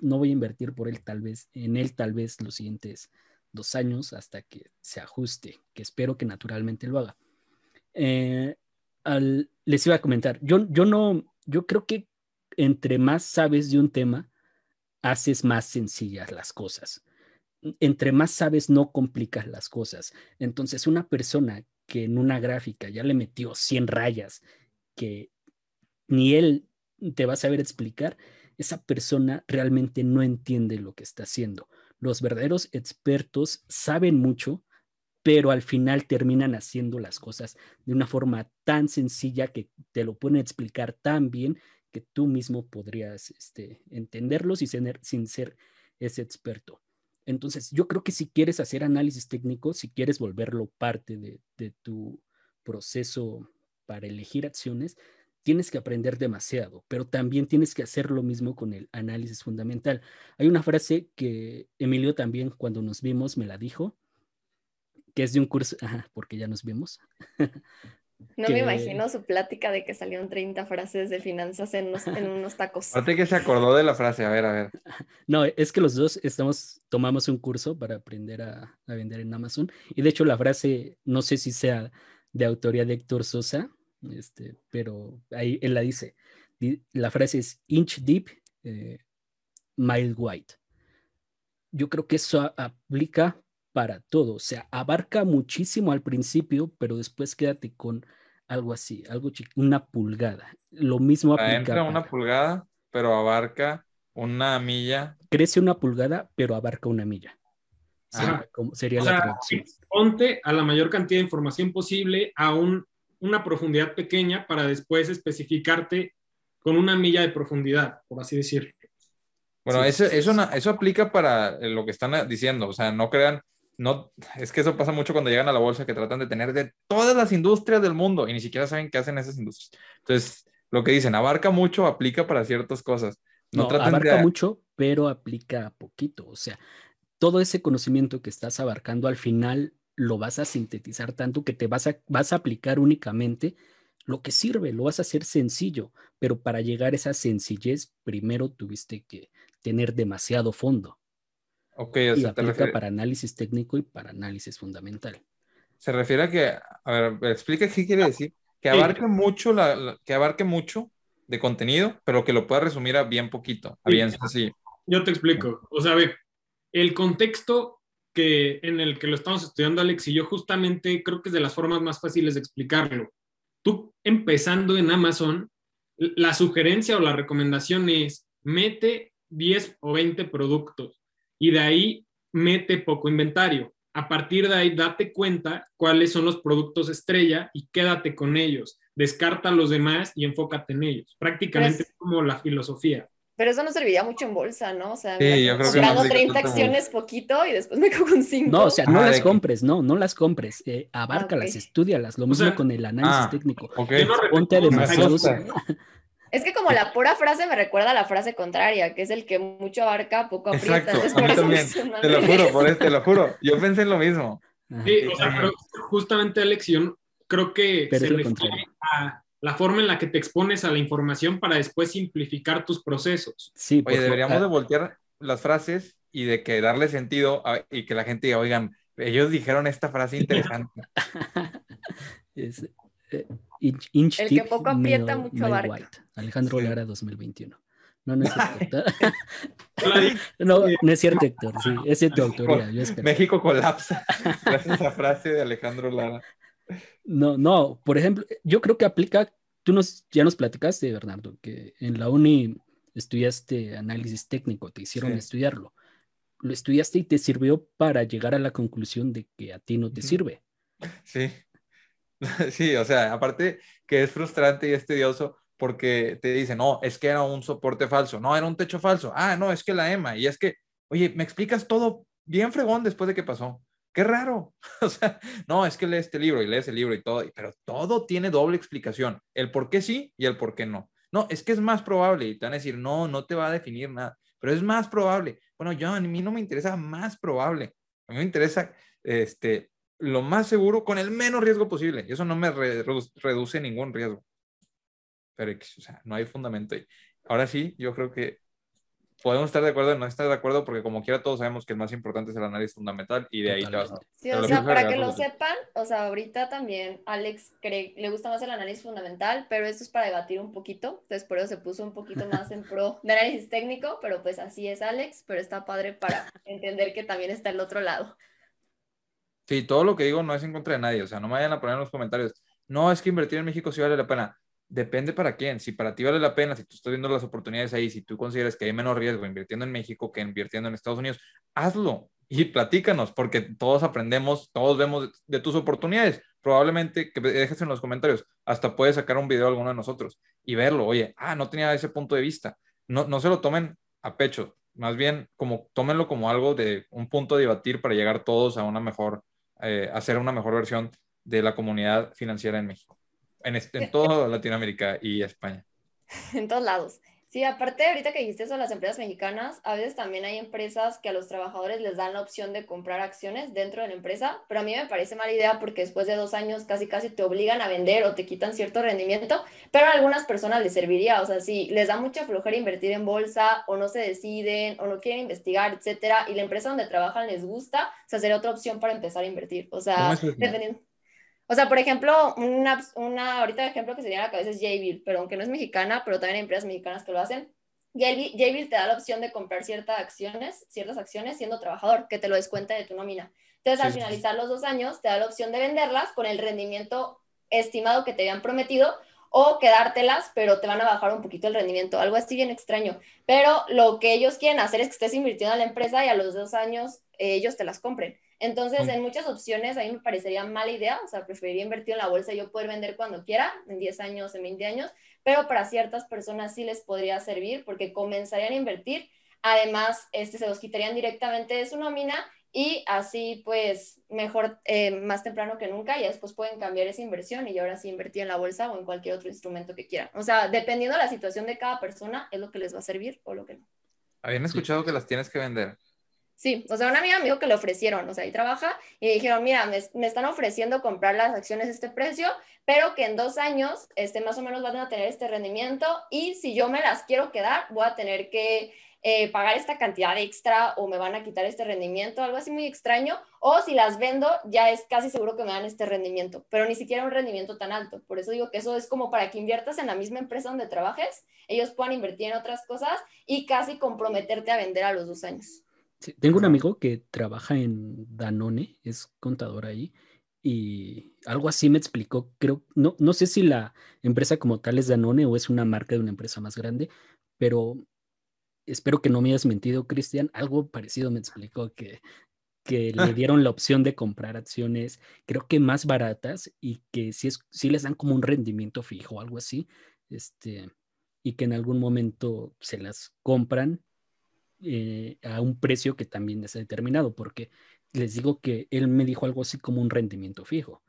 no voy a invertir por él tal vez, en él tal vez los siguientes dos años hasta que se ajuste, que espero que naturalmente lo haga. Eh, les iba a comentar, yo, yo no, yo creo que entre más sabes de un tema, haces más sencillas las cosas. Entre más sabes, no complicas las cosas. Entonces, una persona que en una gráfica ya le metió 100 rayas, que ni él te va a saber explicar, esa persona realmente no entiende lo que está haciendo. Los verdaderos expertos saben mucho, pero al final terminan haciendo las cosas de una forma tan sencilla que te lo pueden explicar tan bien que tú mismo podrías este, entenderlos sin ser ese experto. Entonces, yo creo que si quieres hacer análisis técnico, si quieres volverlo parte de, de tu proceso para elegir acciones, tienes que aprender demasiado, pero también tienes que hacer lo mismo con el análisis fundamental. Hay una frase que Emilio también cuando nos vimos me la dijo, que es de un curso, porque ya nos vimos. No me imagino su plática de que salieron 30 frases de finanzas en unos, en unos tacos. Aparte que se acordó de la frase, a ver, a ver. No, es que los dos estamos, tomamos un curso para aprender a, a vender en Amazon. Y de hecho la frase, no sé si sea de autoría de Héctor Sosa, este, pero ahí él la dice. La frase es inch deep, eh, mile wide. Yo creo que eso aplica para todo, o sea, abarca muchísimo al principio, pero después quédate con algo así, algo una pulgada. Lo mismo aplica. Entra una pulgada, pero abarca una milla. Crece una pulgada, pero abarca una milla. sería la traducción. Ponte a la mayor cantidad de información posible a un una profundidad pequeña para después especificarte con una milla de profundidad, por así decirlo. Bueno, eso, eso, eso aplica para lo que están diciendo, o sea, no crean, no, es que eso pasa mucho cuando llegan a la bolsa que tratan de tener de todas las industrias del mundo y ni siquiera saben qué hacen esas industrias. Entonces, lo que dicen, abarca mucho, aplica para ciertas cosas. No, abarca mucho, pero aplica poquito. O sea, todo ese conocimiento que estás abarcando al final lo vas a sintetizar tanto que te vas a, vas a aplicar únicamente lo que sirve, lo vas a hacer sencillo, pero para llegar a esa sencillez, primero tuviste que tener demasiado fondo. Ok, o sea, y aplica para análisis técnico y para análisis fundamental. Se refiere a que, a ver, explica qué quiere decir, que abarque mucho, la, que abarque mucho de contenido, pero que lo pueda resumir a bien poquito, a bien así. Yo te explico, o sea, ve, el contexto que, en el que lo estamos estudiando Alex y yo justamente creo que es de las formas más fáciles de explicarlo. Tú empezando en Amazon, la sugerencia o la recomendación es mete 10 o 20 productos y de ahí mete poco inventario. A partir de ahí, date cuenta cuáles son los productos estrella y quédate con ellos. Descarta los demás y enfócate en ellos. Prácticamente es como la filosofía. Pero eso no serviría mucho en bolsa, ¿no? O sea, sí, yo creo que no 30 acciones poquito y después me cago en 5. No, o sea, no las compres, no, no las compres. Eh, abárcalas, okay. estudialas. Lo mismo con el análisis ah, técnico. Okay. Ponte demasiado. Es que como la pura frase me recuerda a la frase contraria, que es el que mucho abarca, poco aprieta. Exacto, a mí también. Te lo juro, por eso, te lo juro. Yo pensé en lo mismo. Sí, o sea, pero justamente Alex, yo creo que pero se refiere a la forma en la que te expones a la información para después simplificar tus procesos. Sí, Oye, deberíamos de voltear las frases y de que darle sentido a, y que la gente diga, oigan, ellos dijeron esta frase interesante. es, eh, inch, inch El que poco aprieta, mucho Mel abarca. White, Alejandro sí. Lara 2021. No, no es cierto. no, no es cierto, Héctor. Sí, es de tu autoría. Yo México colapsa. Gracias a esa frase de Alejandro Lara. No, no, por ejemplo, yo creo que aplica, tú nos, ya nos platicaste, Bernardo, que en la uni estudiaste análisis técnico, te hicieron sí. estudiarlo. Lo estudiaste y te sirvió para llegar a la conclusión de que a ti no te sirve. Sí, sí, o sea, aparte que es frustrante y es tedioso porque te dicen, no, es que era un soporte falso, no, era un techo falso, ah, no, es que la EMA, y es que, oye, me explicas todo bien fregón después de que pasó qué raro. O sea, no, es que lees este libro y lees el libro y todo, pero todo tiene doble explicación, el por qué sí y el por qué no. No, es que es más probable y te van a decir, no, no te va a definir nada, pero es más probable. Bueno, yo a mí no me interesa más probable, a mí me interesa este, lo más seguro con el menos riesgo posible y eso no me re reduce ningún riesgo. Pero, o sea, no hay fundamento ahí. Ahora sí, yo creo que podemos estar de acuerdo o no estar de acuerdo, porque como quiera todos sabemos que el más importante es el análisis fundamental y de ahí te vas a... Sí, o sea, para que lo sepan, o sea, ahorita también Alex cree, le gusta más el análisis fundamental, pero esto es para debatir un poquito, entonces por eso se puso un poquito más en pro de análisis técnico, pero pues así es Alex, pero está padre para entender que también está el otro lado. Sí, todo lo que digo no es en contra de nadie, o sea, no me vayan a poner en los comentarios, no, es que invertir en México sí vale la pena. depende para quién. Si para ti vale la pena, si tú estás viendo las oportunidades ahí, si tú consideras que hay menos riesgo invirtiendo en México que invirtiendo en Estados Unidos, hazlo y platícanos, porque todos aprendemos, todos vemos de tus oportunidades. Probablemente que dejes en los comentarios, hasta puedes sacar un video a alguno de nosotros y verlo. Oye, ah, no tenía ese punto de vista. No, no se lo tomen a pecho, más bien como tómenlo como algo de un punto de debatir para llegar todos a una mejor, eh, hacer una mejor versión de la comunidad financiera en México, en, en toda Latinoamérica y España. En todos lados. Sí, aparte ahorita que dijiste eso las empresas mexicanas, a veces también hay empresas que a los trabajadores les dan la opción de comprar acciones dentro de la empresa, pero a mí me parece mala idea porque después de dos años casi casi te obligan a vender o te quitan cierto rendimiento, pero a algunas personas les serviría, o sea, si les da mucha flojera invertir en bolsa o no se deciden o no quieren investigar, etcétera, y la empresa donde trabajan les gusta, o sea, sería otra opción para empezar a invertir, o sea, dependiendo... O sea, por ejemplo, una, una ahorita ejemplo que sería la cabeza es Jabil, pero aunque no es mexicana, pero también hay empresas mexicanas que lo hacen. Jabil te da la opción de comprar ciertas acciones, ciertas acciones siendo trabajador, que te lo descuenta de tu nómina. Entonces, al finalizar los dos años, te da la opción de venderlas con el rendimiento estimado que te habían prometido o quedártelas, pero te van a bajar un poquito el rendimiento, algo así bien extraño. Pero lo que ellos quieren hacer es que estés invirtiendo en la empresa y a los dos años eh, ellos te las compren. Entonces, en muchas opciones, a mí me parecería mala idea, o sea, preferiría invertir en la bolsa y yo poder vender cuando quiera, en 10 años, en 20 años, pero para ciertas personas sí les podría servir porque comenzarían a invertir, además, este, se los quitarían directamente de su nómina y así, pues, mejor, eh, más temprano que nunca, y después pueden cambiar esa inversión y ahora sí invertir en la bolsa o en cualquier otro instrumento que quieran. O sea, dependiendo de la situación de cada persona, es lo que les va a servir o lo que no. Habían escuchado que las tienes que vender. Sí, o sea, una amiga me dijo que le ofrecieron, o sea, ahí trabaja, y dijeron, mira, me, están ofreciendo comprar las acciones a este precio, pero que en dos años, este, más o menos van a tener este rendimiento, y si yo me las quiero quedar, voy a tener que eh, pagar esta cantidad extra o me van a quitar este rendimiento, algo así muy extraño, o si las vendo, ya es casi seguro que me dan este rendimiento, pero ni siquiera un rendimiento tan alto. Por eso digo que eso es como para que inviertas en la misma empresa donde trabajes, ellos puedan invertir en otras cosas y casi comprometerte a vender a los dos años tengo un amigo que trabaja en Danone, es contador ahí, y algo así me explicó, creo, no, no sé si la empresa como tal es Danone o es una marca de una empresa más grande, pero espero que no me hayas mentido, Cristian, algo parecido me explicó que, que le dieron la opción de comprar acciones, creo que más baratas y que si, es, si les dan como un rendimiento fijo o algo así, este, y que en algún momento se las compran eh, a un precio que también está determinado, porque les digo que él me dijo algo así como un rendimiento fijo.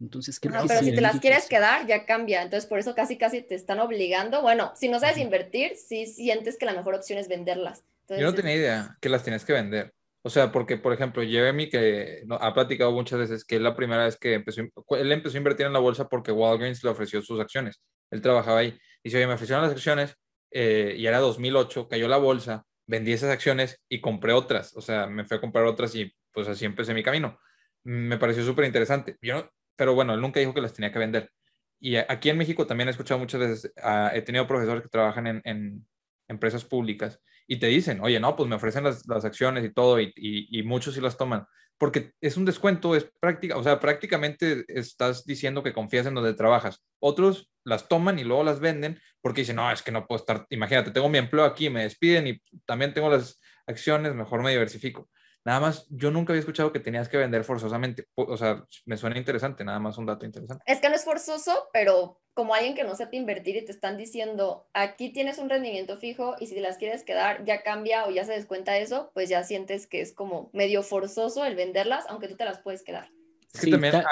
Entonces, ¿qué pero si te las quieres quedar, ya cambia. Entonces, por eso casi, casi te están obligando. Bueno, si no sabes invertir, sí sientes que la mejor opción es venderlas. Yo no tenía idea que las tienes que vender. O sea, porque, por ejemplo, Jeremy, que ha platicado muchas veces que es la primera vez que empezó, él empezó a invertir en la bolsa porque Walgreens le ofreció sus acciones. Él trabajaba ahí. Y si oye, me ofrecieron las acciones eh, y era 2008, cayó la bolsa, vendí esas acciones y compré otras. O sea, me fui a comprar otras y pues así empecé mi camino. Me pareció súper interesante. Yo, pero bueno, él nunca dijo que las tenía que vender. Y aquí en México también he escuchado muchas veces, ah, he tenido profesores que trabajan en, empresas públicas y te dicen, oye, no, pues me ofrecen las, acciones y todo y, y, muchos sí las toman. Porque es un descuento, es práctica, o sea, prácticamente estás diciendo que confías en donde trabajas. Otros las toman y luego las venden porque dicen, no, es que no puedo estar, imagínate, tengo mi empleo aquí, me despiden y también tengo las acciones, mejor me diversifico. Nada más, yo nunca había escuchado que tenías que vender forzosamente. O sea, me suena interesante, nada más un dato interesante. Es que no es forzoso, pero como alguien que no sepa invertir y te están diciendo, aquí tienes un rendimiento fijo y si las quieres quedar ya cambia o ya se descuenta eso, pues ya sientes que es como medio forzoso el venderlas, aunque tú te las puedes quedar. Sí, también...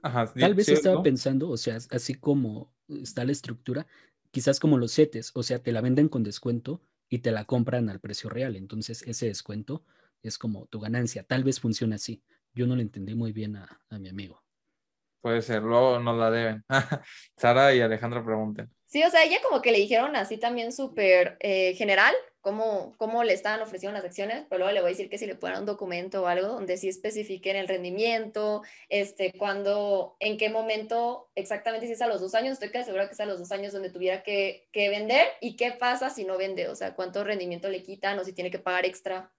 Tal, vez estaba pensando, o sea, así como está la estructura, quizás como los setes, o sea, te la venden con descuento y te la compran al precio real. Entonces, ese descuento es como tu ganancia. Tal vez funcione así. Yo no lo entendí muy bien a, mi amigo. Puede ser, luego nos la deben. Sara y Alejandro pregunten. Sí, o sea, ella como que le dijeron así también súper eh, general, cómo, cómo le estaban ofreciendo las acciones, pero luego le voy a decir que si le puedan un documento o algo donde sí especifiquen el rendimiento, este, cuándo, en qué momento exactamente si es a los dos años, estoy casi segura que es a los dos años donde tuviera que, que vender y qué pasa si no vende, o sea, cuánto rendimiento le quitan o si tiene que pagar extra,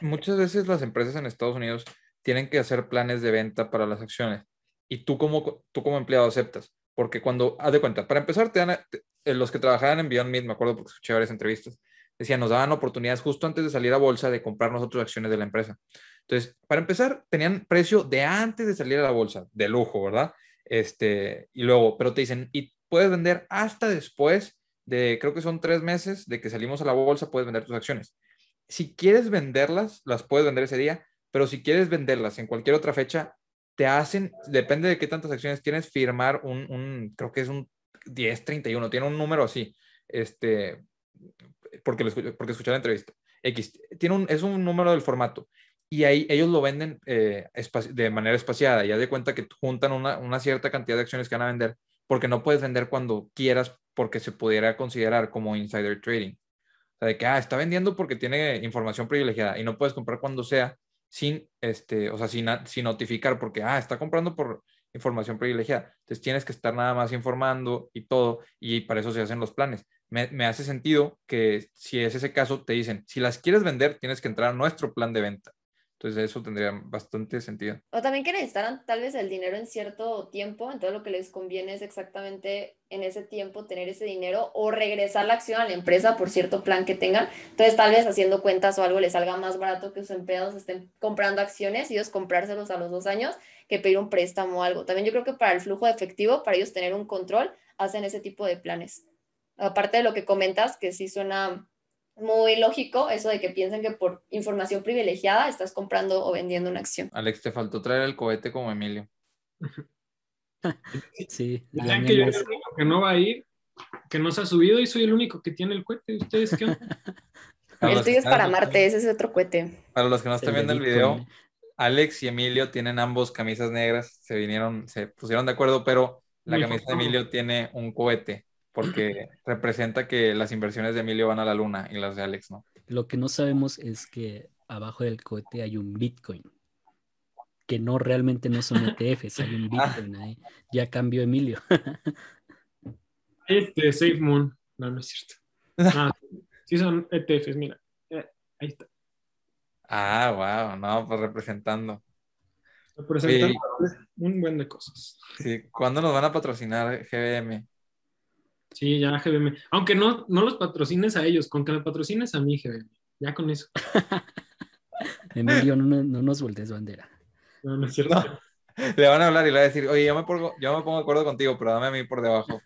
Muchas veces las empresas en Estados Unidos tienen que hacer planes de venta para las acciones y tú como, tú como empleado aceptas porque cuando, haz de cuenta, para empezar, te dan, los que trabajaban en Beyond Meat, me acuerdo porque escuché varias entrevistas, decían, nos daban oportunidades justo antes de salir a bolsa de comprar nosotros acciones de la empresa. Entonces, para empezar, tenían precio de antes de salir a la bolsa, de lujo, ¿verdad? Este, y luego, pero te dicen, y puedes vender hasta después de, creo que son tres meses de que salimos a la bolsa, puedes vender tus acciones. Si quieres venderlas, las puedes vender ese día, pero si quieres venderlas en cualquier otra fecha, te hacen, depende de qué tantas acciones tienes, firmar un, un creo que es un 1031, tiene un número así, este, porque, porque escuché la entrevista. X, tiene un, es un número del formato y ahí ellos lo venden eh, de manera espaciada. Ya de cuenta que juntan una, una, cierta cantidad de acciones que van a vender, porque no puedes vender cuando quieras, porque se pudiera considerar como insider trading. Sea, de que, ah, está vendiendo porque tiene información privilegiada y no puedes comprar cuando sea sin, este, o sea, sin, sin notificar, porque, ah, está comprando por información privilegiada. Entonces tienes que estar nada más informando y todo, y para eso se hacen los planes. Me, me, hace sentido que si es ese caso, te dicen, si las quieres vender, tienes que entrar a nuestro plan de venta. Entonces eso tendría bastante sentido. O también que necesitaran tal vez el dinero en cierto tiempo, entonces lo que les conviene es exactamente en ese tiempo tener ese dinero o regresar la acción a la empresa por cierto plan que tengan. Entonces tal vez haciendo cuentas o algo les salga más barato que sus empleados estén comprando acciones y ellos comprárselos a los dos años que pedir un préstamo o algo. También yo creo que para el flujo de efectivo, para ellos tener un control, hacen ese tipo de planes. Aparte de lo que comentas, que sí suena muy lógico eso de que piensen que por información privilegiada estás comprando o vendiendo una acción. Alex, te faltó traer el cohete como Emilio. sí. La que yo el único que no va a ir, que no se ha subido y soy el único que tiene el cohete. ¿Ustedes qué? el tuyo es para Marte, ese es otro cohete. Para los que no están viendo el video, Alex y Emilio tienen ambos camisas negras, se vinieron, se pusieron de acuerdo, pero la camisa de Emilio tiene un cohete porque representa que las inversiones de Emilio van a la luna y las de Alex no. Lo que no sabemos es que abajo del cohete hay un Bitcoin, que no realmente no son ETFs, hay un. Bitcoin ahí. Ya cambió Emilio. este, Safe Moon. No, no es cierto. Ah, sí son ETFs, mira. Eh, ahí está. Ah, wow, no, pues representando. Representando un buen de cosas. Sí, ¿cuándo nos van a patrocinar GBM? Sí, ya GBM. Aunque no, no los patrocines a ellos, con que me patrocines a mí, GBM. Ya con eso. Emilio, no, no, nos voltees bandera. No, no es cierto. Le van a hablar y le van a decir, oye, yo me, pongo, yo me pongo de acuerdo contigo, pero dame a mí por debajo.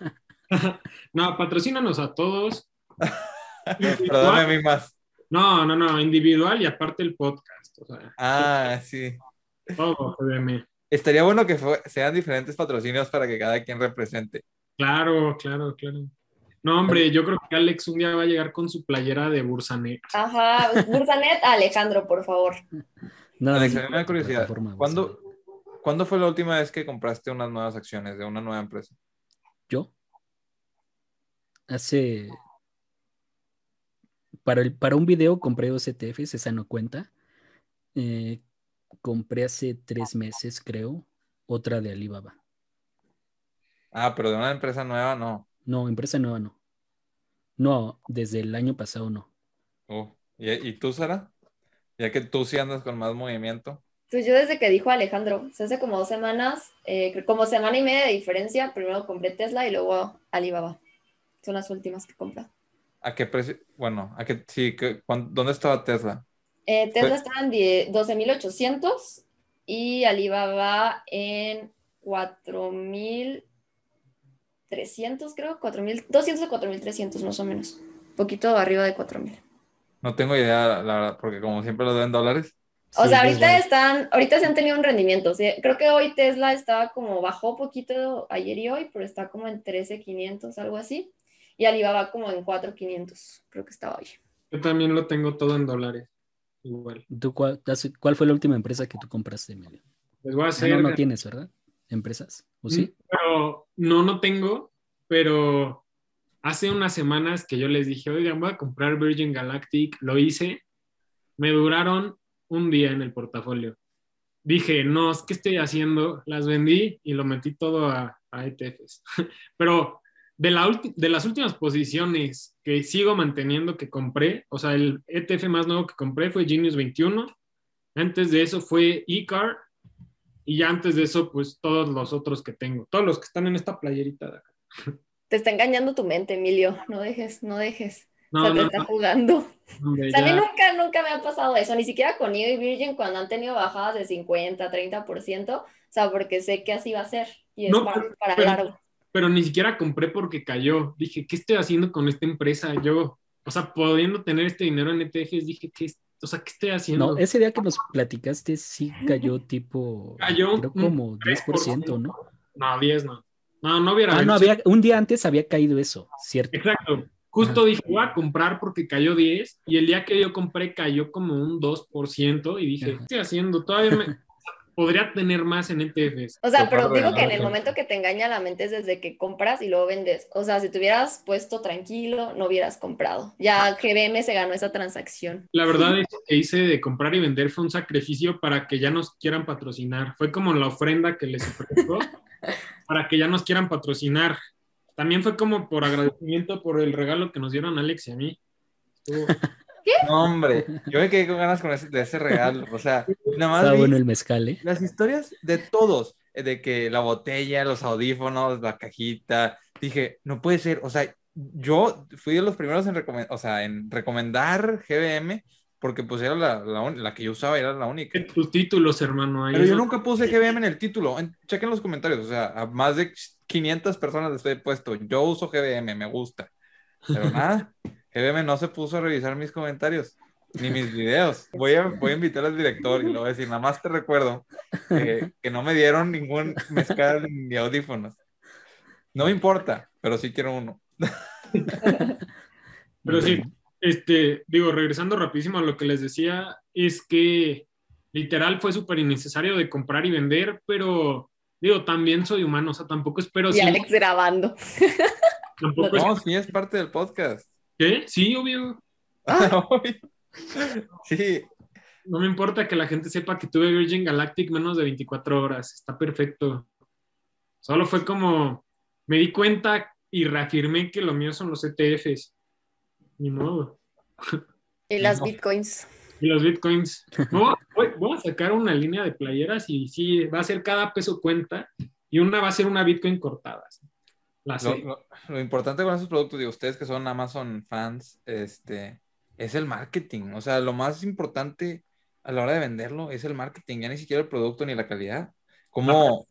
no, patrocínanos a todos. pero dame a mí más. No, no, no, individual y aparte el podcast. ah, sí. Todo, GBM. Estaría bueno que sean diferentes patrocinios para que cada quien represente. Claro, claro, claro. No, hombre, yo creo que Alex un día va a llegar con su playera de Bursanet. Ajá, Bursanet, Alejandro, por favor. No, Alex, a mí me da curiosidad. ¿Cuándo, ¿Cuándo fue la última vez que compraste unas nuevas acciones de una nueva empresa? ¿Yo? Hace. Para, el, para un video compré dos ETFs, esa no cuenta. Eh, compré hace tres meses, creo, otra de Alibaba. Ah, pero de una empresa nueva no. No, empresa nueva no. No, desde el año pasado no. Oh, ¿Y, tú, Sara? Ya que tú sí andas con más movimiento. Pues yo desde que dijo Alejandro, hace como dos semanas, eh, como semana y media de diferencia, primero compré Tesla y luego Alibaba. Son las últimas que compré. ¿A qué precio? Bueno, ¿a qué, sí, ¿dónde estaba Tesla? Eh, Tesla estaba en 12.800 y Alibaba en 4.000 300, creo, 4.200 o 4.300 más o menos. Poquito arriba de 4.000. No tengo idea, la verdad, porque como siempre lo den dólares. O sea, ahorita están, ahorita se han tenido un rendimiento. Creo que hoy Tesla estaba como, bajó poquito ayer y hoy, pero está como en 13.500, algo así. Y Alibaba como en 4.500, creo que estaba hoy. Yo también lo tengo todo en dólares. Igual. cuál, cuál, fue la última empresa que tú compraste, Emilio? Les voy a hacer... Ah, no, no tienes, ¿verdad? Empresas, ¿o sí? Pero, no, no tengo, pero hace unas semanas que yo les dije, oigan, voy a comprar Virgin Galactic, lo hice, me duraron un día en el portafolio. Dije, no, ¿qué estoy haciendo? Las vendí y lo metí todo a, a ETFs. pero de, la de las últimas posiciones que sigo manteniendo que compré, o sea, el ETF más nuevo que compré fue Genius 21. Antes de eso fue eCar Y ya antes de eso, pues todos los otros que tengo, todos los que están en esta playerita de acá. Te está engañando tu mente, Emilio. No dejes, no dejes. No, o sea, te no, está no, jugando. hombre, O sea, a mí nunca, nunca me ha pasado eso, ni siquiera con Neo y Virgin cuando han tenido bajadas de 50, 30%, o sea, porque sé que así va a ser y es No, para, pero- para pero- largo. pero ni siquiera compré porque cayó. Dije, ¿qué estoy haciendo con esta empresa? Yo, o sea, pudiendo tener este dinero en ETFs, dije, ¿qué, o sea, ¿qué estoy haciendo? No, ese día que nos platicaste sí cayó tipo, Cayó creo como 10%, ¿no? No, 10 no. No, no hubiera. Ah, no, había, un día antes había caído eso, ¿cierto? Exacto. Justo dije, voy a comprar porque cayó 10 y el día que yo compré cayó como un 2% y dije, Ajá. ¿qué estoy haciendo? Todavía me... podría tener más en ETFs. O sea, pero digo que en el momento que te engaña la mente es desde que compras y luego vendes. O sea, si te hubieras puesto tranquilo, no hubieras comprado. Ya GBM se ganó esa transacción. La verdad, eso que hice de comprar y vender fue un sacrificio para que ya nos quieran patrocinar. Fue como la ofrenda que les ofrezco para que ya nos quieran patrocinar. También fue como por agradecimiento por el regalo que nos dieron Alex y a mí. Estuvo- No, hombre, yo me quedé con ganas con ese, de ese regalo. O sea, nada más Estaba vi bueno el mezcal, ¿eh? las historias de todos, eh, de que la botella, los audífonos, la cajita. Dije, no puede ser. O sea, yo fui de los primeros en, recomen- o sea, en recomendar GBM porque pues era la, la, la que yo usaba, era la única. Tus títulos, hermano. ahí Pero yo donde- nunca puse GBM en el título. En- chequen los comentarios. O sea, a más de 500 personas les he puesto. Yo uso GBM, me gusta. Pero nada, GBM no se puso a revisar mis comentarios ni mis videos. Voy a, voy a invitar al director y le voy a decir, nada más te recuerdo que, que no me dieron ningún mezcal ni audífonos. No me importa, pero sí quiero uno. Pero sí, este, digo, regresando rapidísimo a lo que les decía, es que literal fue súper innecesario de comprar y vender, pero digo, también soy humano, o sea, tampoco espero... Y Alex grabando. tampoco es- No, sí es parte del podcast. ¿Qué? Sí, obvio. Sí, No me importa que la gente sepa que tuve Virgin Galactic menos de 24 horas, está perfecto. Solo fue como, me di cuenta y reafirmé que lo mío son los ETFs. Ni modo. Y las No. bitcoins. Y los bitcoins. No, voy, voy a sacar una línea de playeras y sí, va a ser cada peso cuenta y una va a ser una bitcoin cortada. ¿sí? La Lo, sé. lo- lo importante con esos productos, digo, ustedes que son Amazon fans, este, es el marketing. O sea, lo más importante a la hora de venderlo es el marketing, ya ni siquiera el producto ni la calidad. ¿Cómo,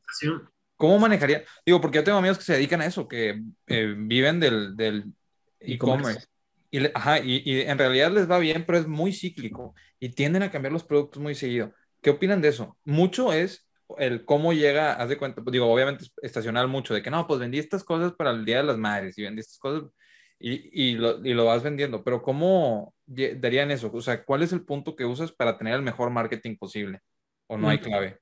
cómo manejaría? Digo, porque yo tengo amigos que se dedican a eso, que eh, viven del, del E-commerce. Y, ajá, y, y en realidad les va bien, pero es muy cíclico y tienden a cambiar los productos muy seguido. ¿Qué opinan de eso? Mucho es el cómo llega, haz de cuenta, pues, digo, obviamente es estacional mucho, de que no, pues vendí estas cosas para el Día de las Madres y vendí estas cosas y, y, lo, y lo vas vendiendo, pero ¿cómo darían eso? O sea, ¿cuál es el punto que usas para tener el mejor marketing posible? ¿O no hay clave?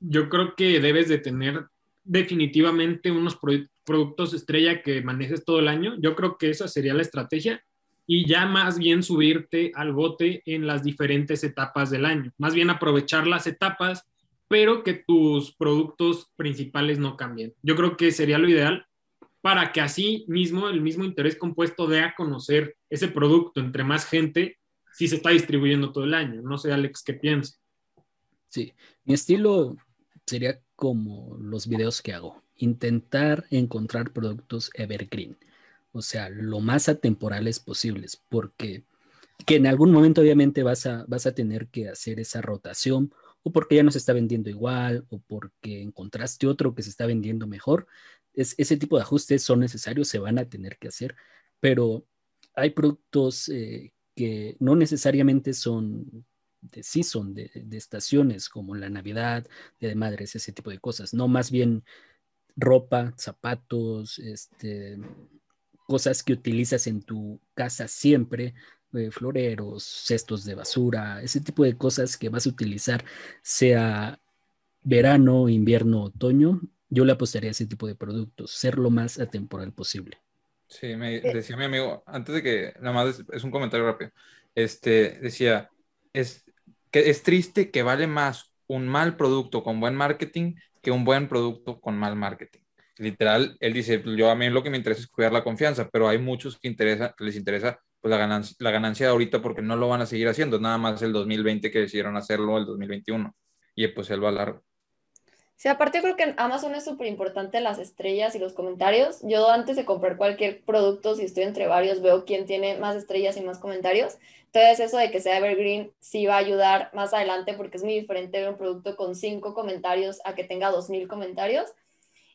Yo creo que debes de tener definitivamente unos pro- productos estrella que manejes todo el año. Yo creo que esa sería la estrategia y ya más bien subirte al bote en las diferentes etapas del año. Más bien aprovechar las etapas, pero que tus productos principales no cambien. Yo creo que sería lo ideal para que así mismo el mismo interés compuesto dé a conocer ese producto entre más gente si se está distribuyendo todo el año. No sé, Alex, qué piensas. Sí, mi estilo sería como los videos que hago, intentar encontrar productos evergreen, o sea, lo más atemporales posibles, porque que en algún momento obviamente vas a, vas a tener que hacer esa rotación, o porque ya no se está vendiendo igual, o porque encontraste otro que se está vendiendo mejor. Es, ese tipo de ajustes son necesarios, se van a tener que hacer, pero hay productos eh, que no necesariamente son de season, de, de, estaciones como la Navidad, de Madres, ese tipo de cosas, no más bien ropa, zapatos, este, cosas que utilizas en tu casa siempre, eh, floreros, cestos de basura, ese tipo de cosas que vas a utilizar, sea verano, invierno, otoño, yo le apostaría a ese tipo de productos, ser lo más atemporal posible. Sí, me decía mi amigo, antes de que, nada más es, es un comentario rápido, este, decía, es, que es triste que vale más un mal producto con buen marketing que un buen producto con mal marketing. Literal, él dice, yo a mí lo que me interesa es cuidar la confianza, pero hay muchos que, interesa, que les interesa pues, la, ganancia, la ganancia de ahorita porque no lo van a seguir haciendo, nada más el 2020 que decidieron hacerlo, el 2021, y pues él va largo. Sí, aparte creo que en Amazon es súper importante las estrellas y los comentarios. Yo antes de comprar cualquier producto, si estoy entre varios, veo quién tiene más estrellas y más comentarios. Entonces eso de que sea evergreen sí va a ayudar más adelante porque es muy diferente ver un producto con cinco comentarios a que tenga dos mil comentarios.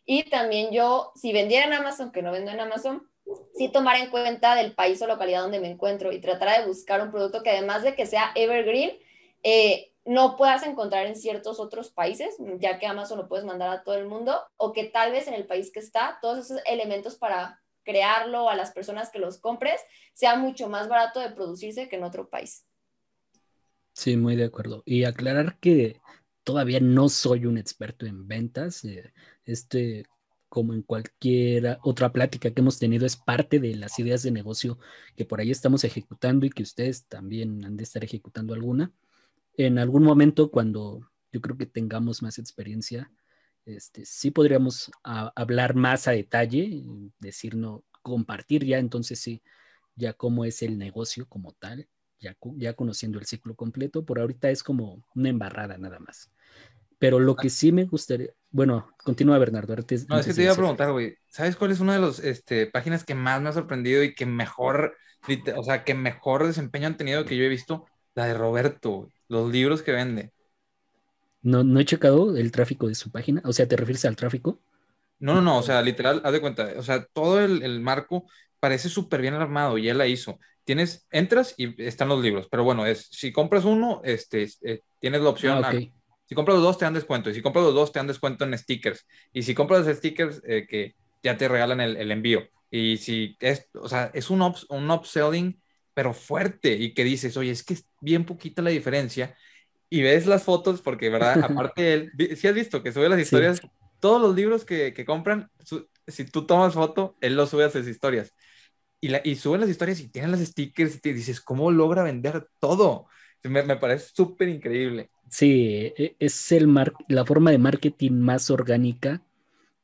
Y también yo, si vendiera en Amazon, que no vendo en Amazon, sí tomar en cuenta del país o localidad donde me encuentro y tratar de buscar un producto que además de que sea evergreen, eh, no puedas encontrar en ciertos otros países, ya que Amazon lo puedes mandar a todo el mundo, o que tal vez en el país que está, todos esos elementos para crearlo a las personas que los compres, sea mucho más barato de producirse que en otro país. Sí, muy de acuerdo. Y aclarar que todavía no soy un experto en ventas. Eh, este, como en cualquier otra plática que hemos tenido, es parte de las ideas de negocio que por ahí estamos ejecutando y que ustedes también han de estar ejecutando alguna. En algún momento cuando yo creo que tengamos más experiencia, este, sí podríamos hablar más a detalle, decir, no, compartir ya entonces sí, ya cómo es el negocio como tal, ya, ya conociendo el ciclo completo, por ahorita es como una embarrada nada más. Pero lo que sí me gustaría, bueno, continúa Bernardo. no, es que te iba a preguntar, güey, ¿sabes cuál es una de las este, páginas que más me ha sorprendido y que mejor, o sea, que mejor desempeño han tenido que yo he visto? La de Roberto, los libros que vende. No, no he checado el tráfico de su página. O sea, ¿te refieres al tráfico? No, no, no, o sea, literal, haz de cuenta, o sea, todo el, marco parece súper bien armado y él la hizo. Tienes, entras y están los libros, pero bueno, es, si compras uno, este, eh, tienes la opción, ah, si compras los dos te dan descuento, y si compras los dos te dan descuento en stickers, y si compras los stickers, eh, que ya te regalan el, envío. Y si es, o sea, es un, un upselling pero fuerte y que dices, oye, es que es bien poquita la diferencia y ves las fotos porque, ¿verdad? Aparte él, si has visto que sube las historias, todos los libros que, que compran, si tú tomas foto, él los sube a sus historias. Y, la, y suben las historias y tienen las stickers y te dices, ¿cómo logra vender todo? Me, me parece súper increíble. Sí, e, es el mar la forma de marketing más orgánica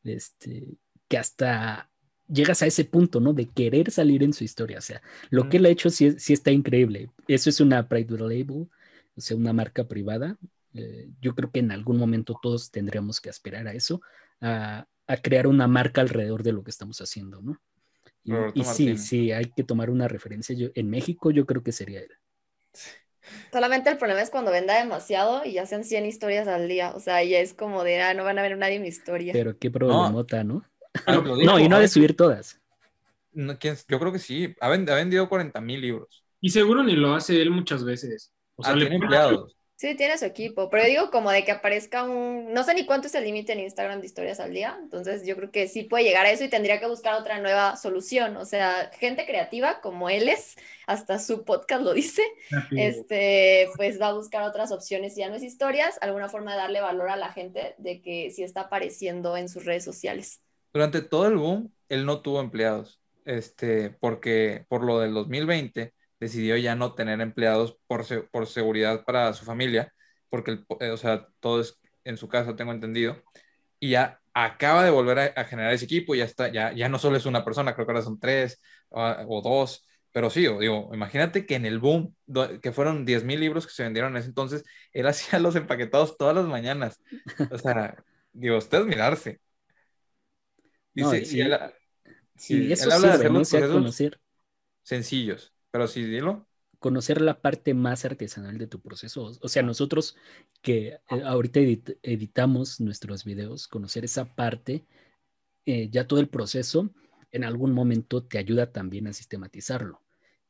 este, que hasta llegas a ese punto, ¿no? De querer salir en su historia. O sea, lo que él ha hecho sí, sí, está increíble. Eso es una private label, o sea, una marca privada. Eh, yo creo que en algún momento todos tendríamos que aspirar a eso, a, crear una marca alrededor de lo que estamos haciendo, ¿no? Y, sí, sí, hay que tomar una referencia. Yo, en México yo creo que sería él. Solamente el problema es cuando venda demasiado y ya sean 100 historias al día. O sea, ya es como de, ah, no van a ver nadie mi historia. Pero qué problemota, ¿no? Ah, no, y no de subir todas. yo creo que sí. Ha, vendido 40 mil libros. Y seguro ni lo hace él muchas veces. O sea, ah, tiene empleados. Sí, tiene su equipo, pero digo como de que aparezca un, no sé ni cuánto es el límite en Instagram de historias al día, entonces yo creo que sí puede llegar a eso y tendría que buscar otra nueva solución, o sea, gente creativa como él es, hasta su podcast lo dice, este, pues va a buscar otras opciones, ya no es historias, alguna forma de darle valor a la gente de que sí está apareciendo en sus redes sociales. Durante todo el boom, él no tuvo empleados, este, porque por lo del 2020 decidió ya no tener empleados por, por seguridad para su familia, porque, eh, o sea, todo es en su casa, tengo entendido, y ya acaba de volver a, generar ese equipo, ya está, ya, ya no solo es una persona, creo que ahora son tres o, dos, pero sí, digo, imagínate que en el boom, que fueron 10 mil libros que se vendieron en ese entonces, él hacía los empaquetados todas las mañanas. O sea, digo, ustedes mirarse. Dice, si él, habla de conocer. sencillos, pero sí, dilo. Conocer la parte más artesanal de tu proceso. O sea, nosotros que eh, ahorita editamos nuestros videos, conocer esa parte, eh, ya todo el proceso, en algún momento te ayuda también a sistematizarlo.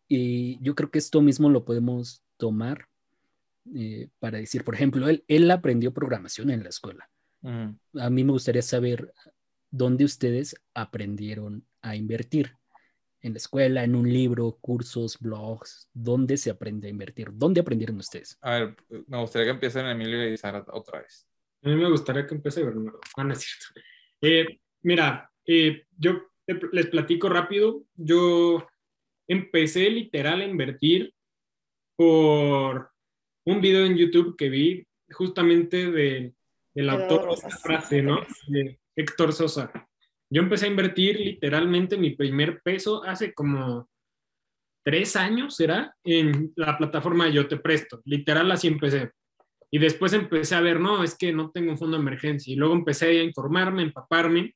Y yo creo que esto mismo lo podemos tomar eh, para decir, por ejemplo, él, él aprendió programación en la escuela. A mí me gustaría saber dónde ustedes aprendieron a invertir. En la escuela, en un libro, cursos, blogs, ¿dónde se aprende a invertir? ¿Dónde aprendieron ustedes? A ver, me gustaría que empiecen Emilio y Sara otra vez. A mí me gustaría que empiece Bernardo. Ah, no es cierto. Eh, mira, eh, yo les platico rápido. Yo empecé literal a invertir por un video en YouTube que vi justamente de, del autor, esa frase, ¿no? Héctor Sosa. Yo empecé a invertir literalmente mi primer peso hace como tres años, ¿será? En la plataforma Yo Te Presto. Literal así empecé. Y después empecé a ver, no, es que no tengo un fondo de emergencia. Y luego empecé a informarme, empaparme.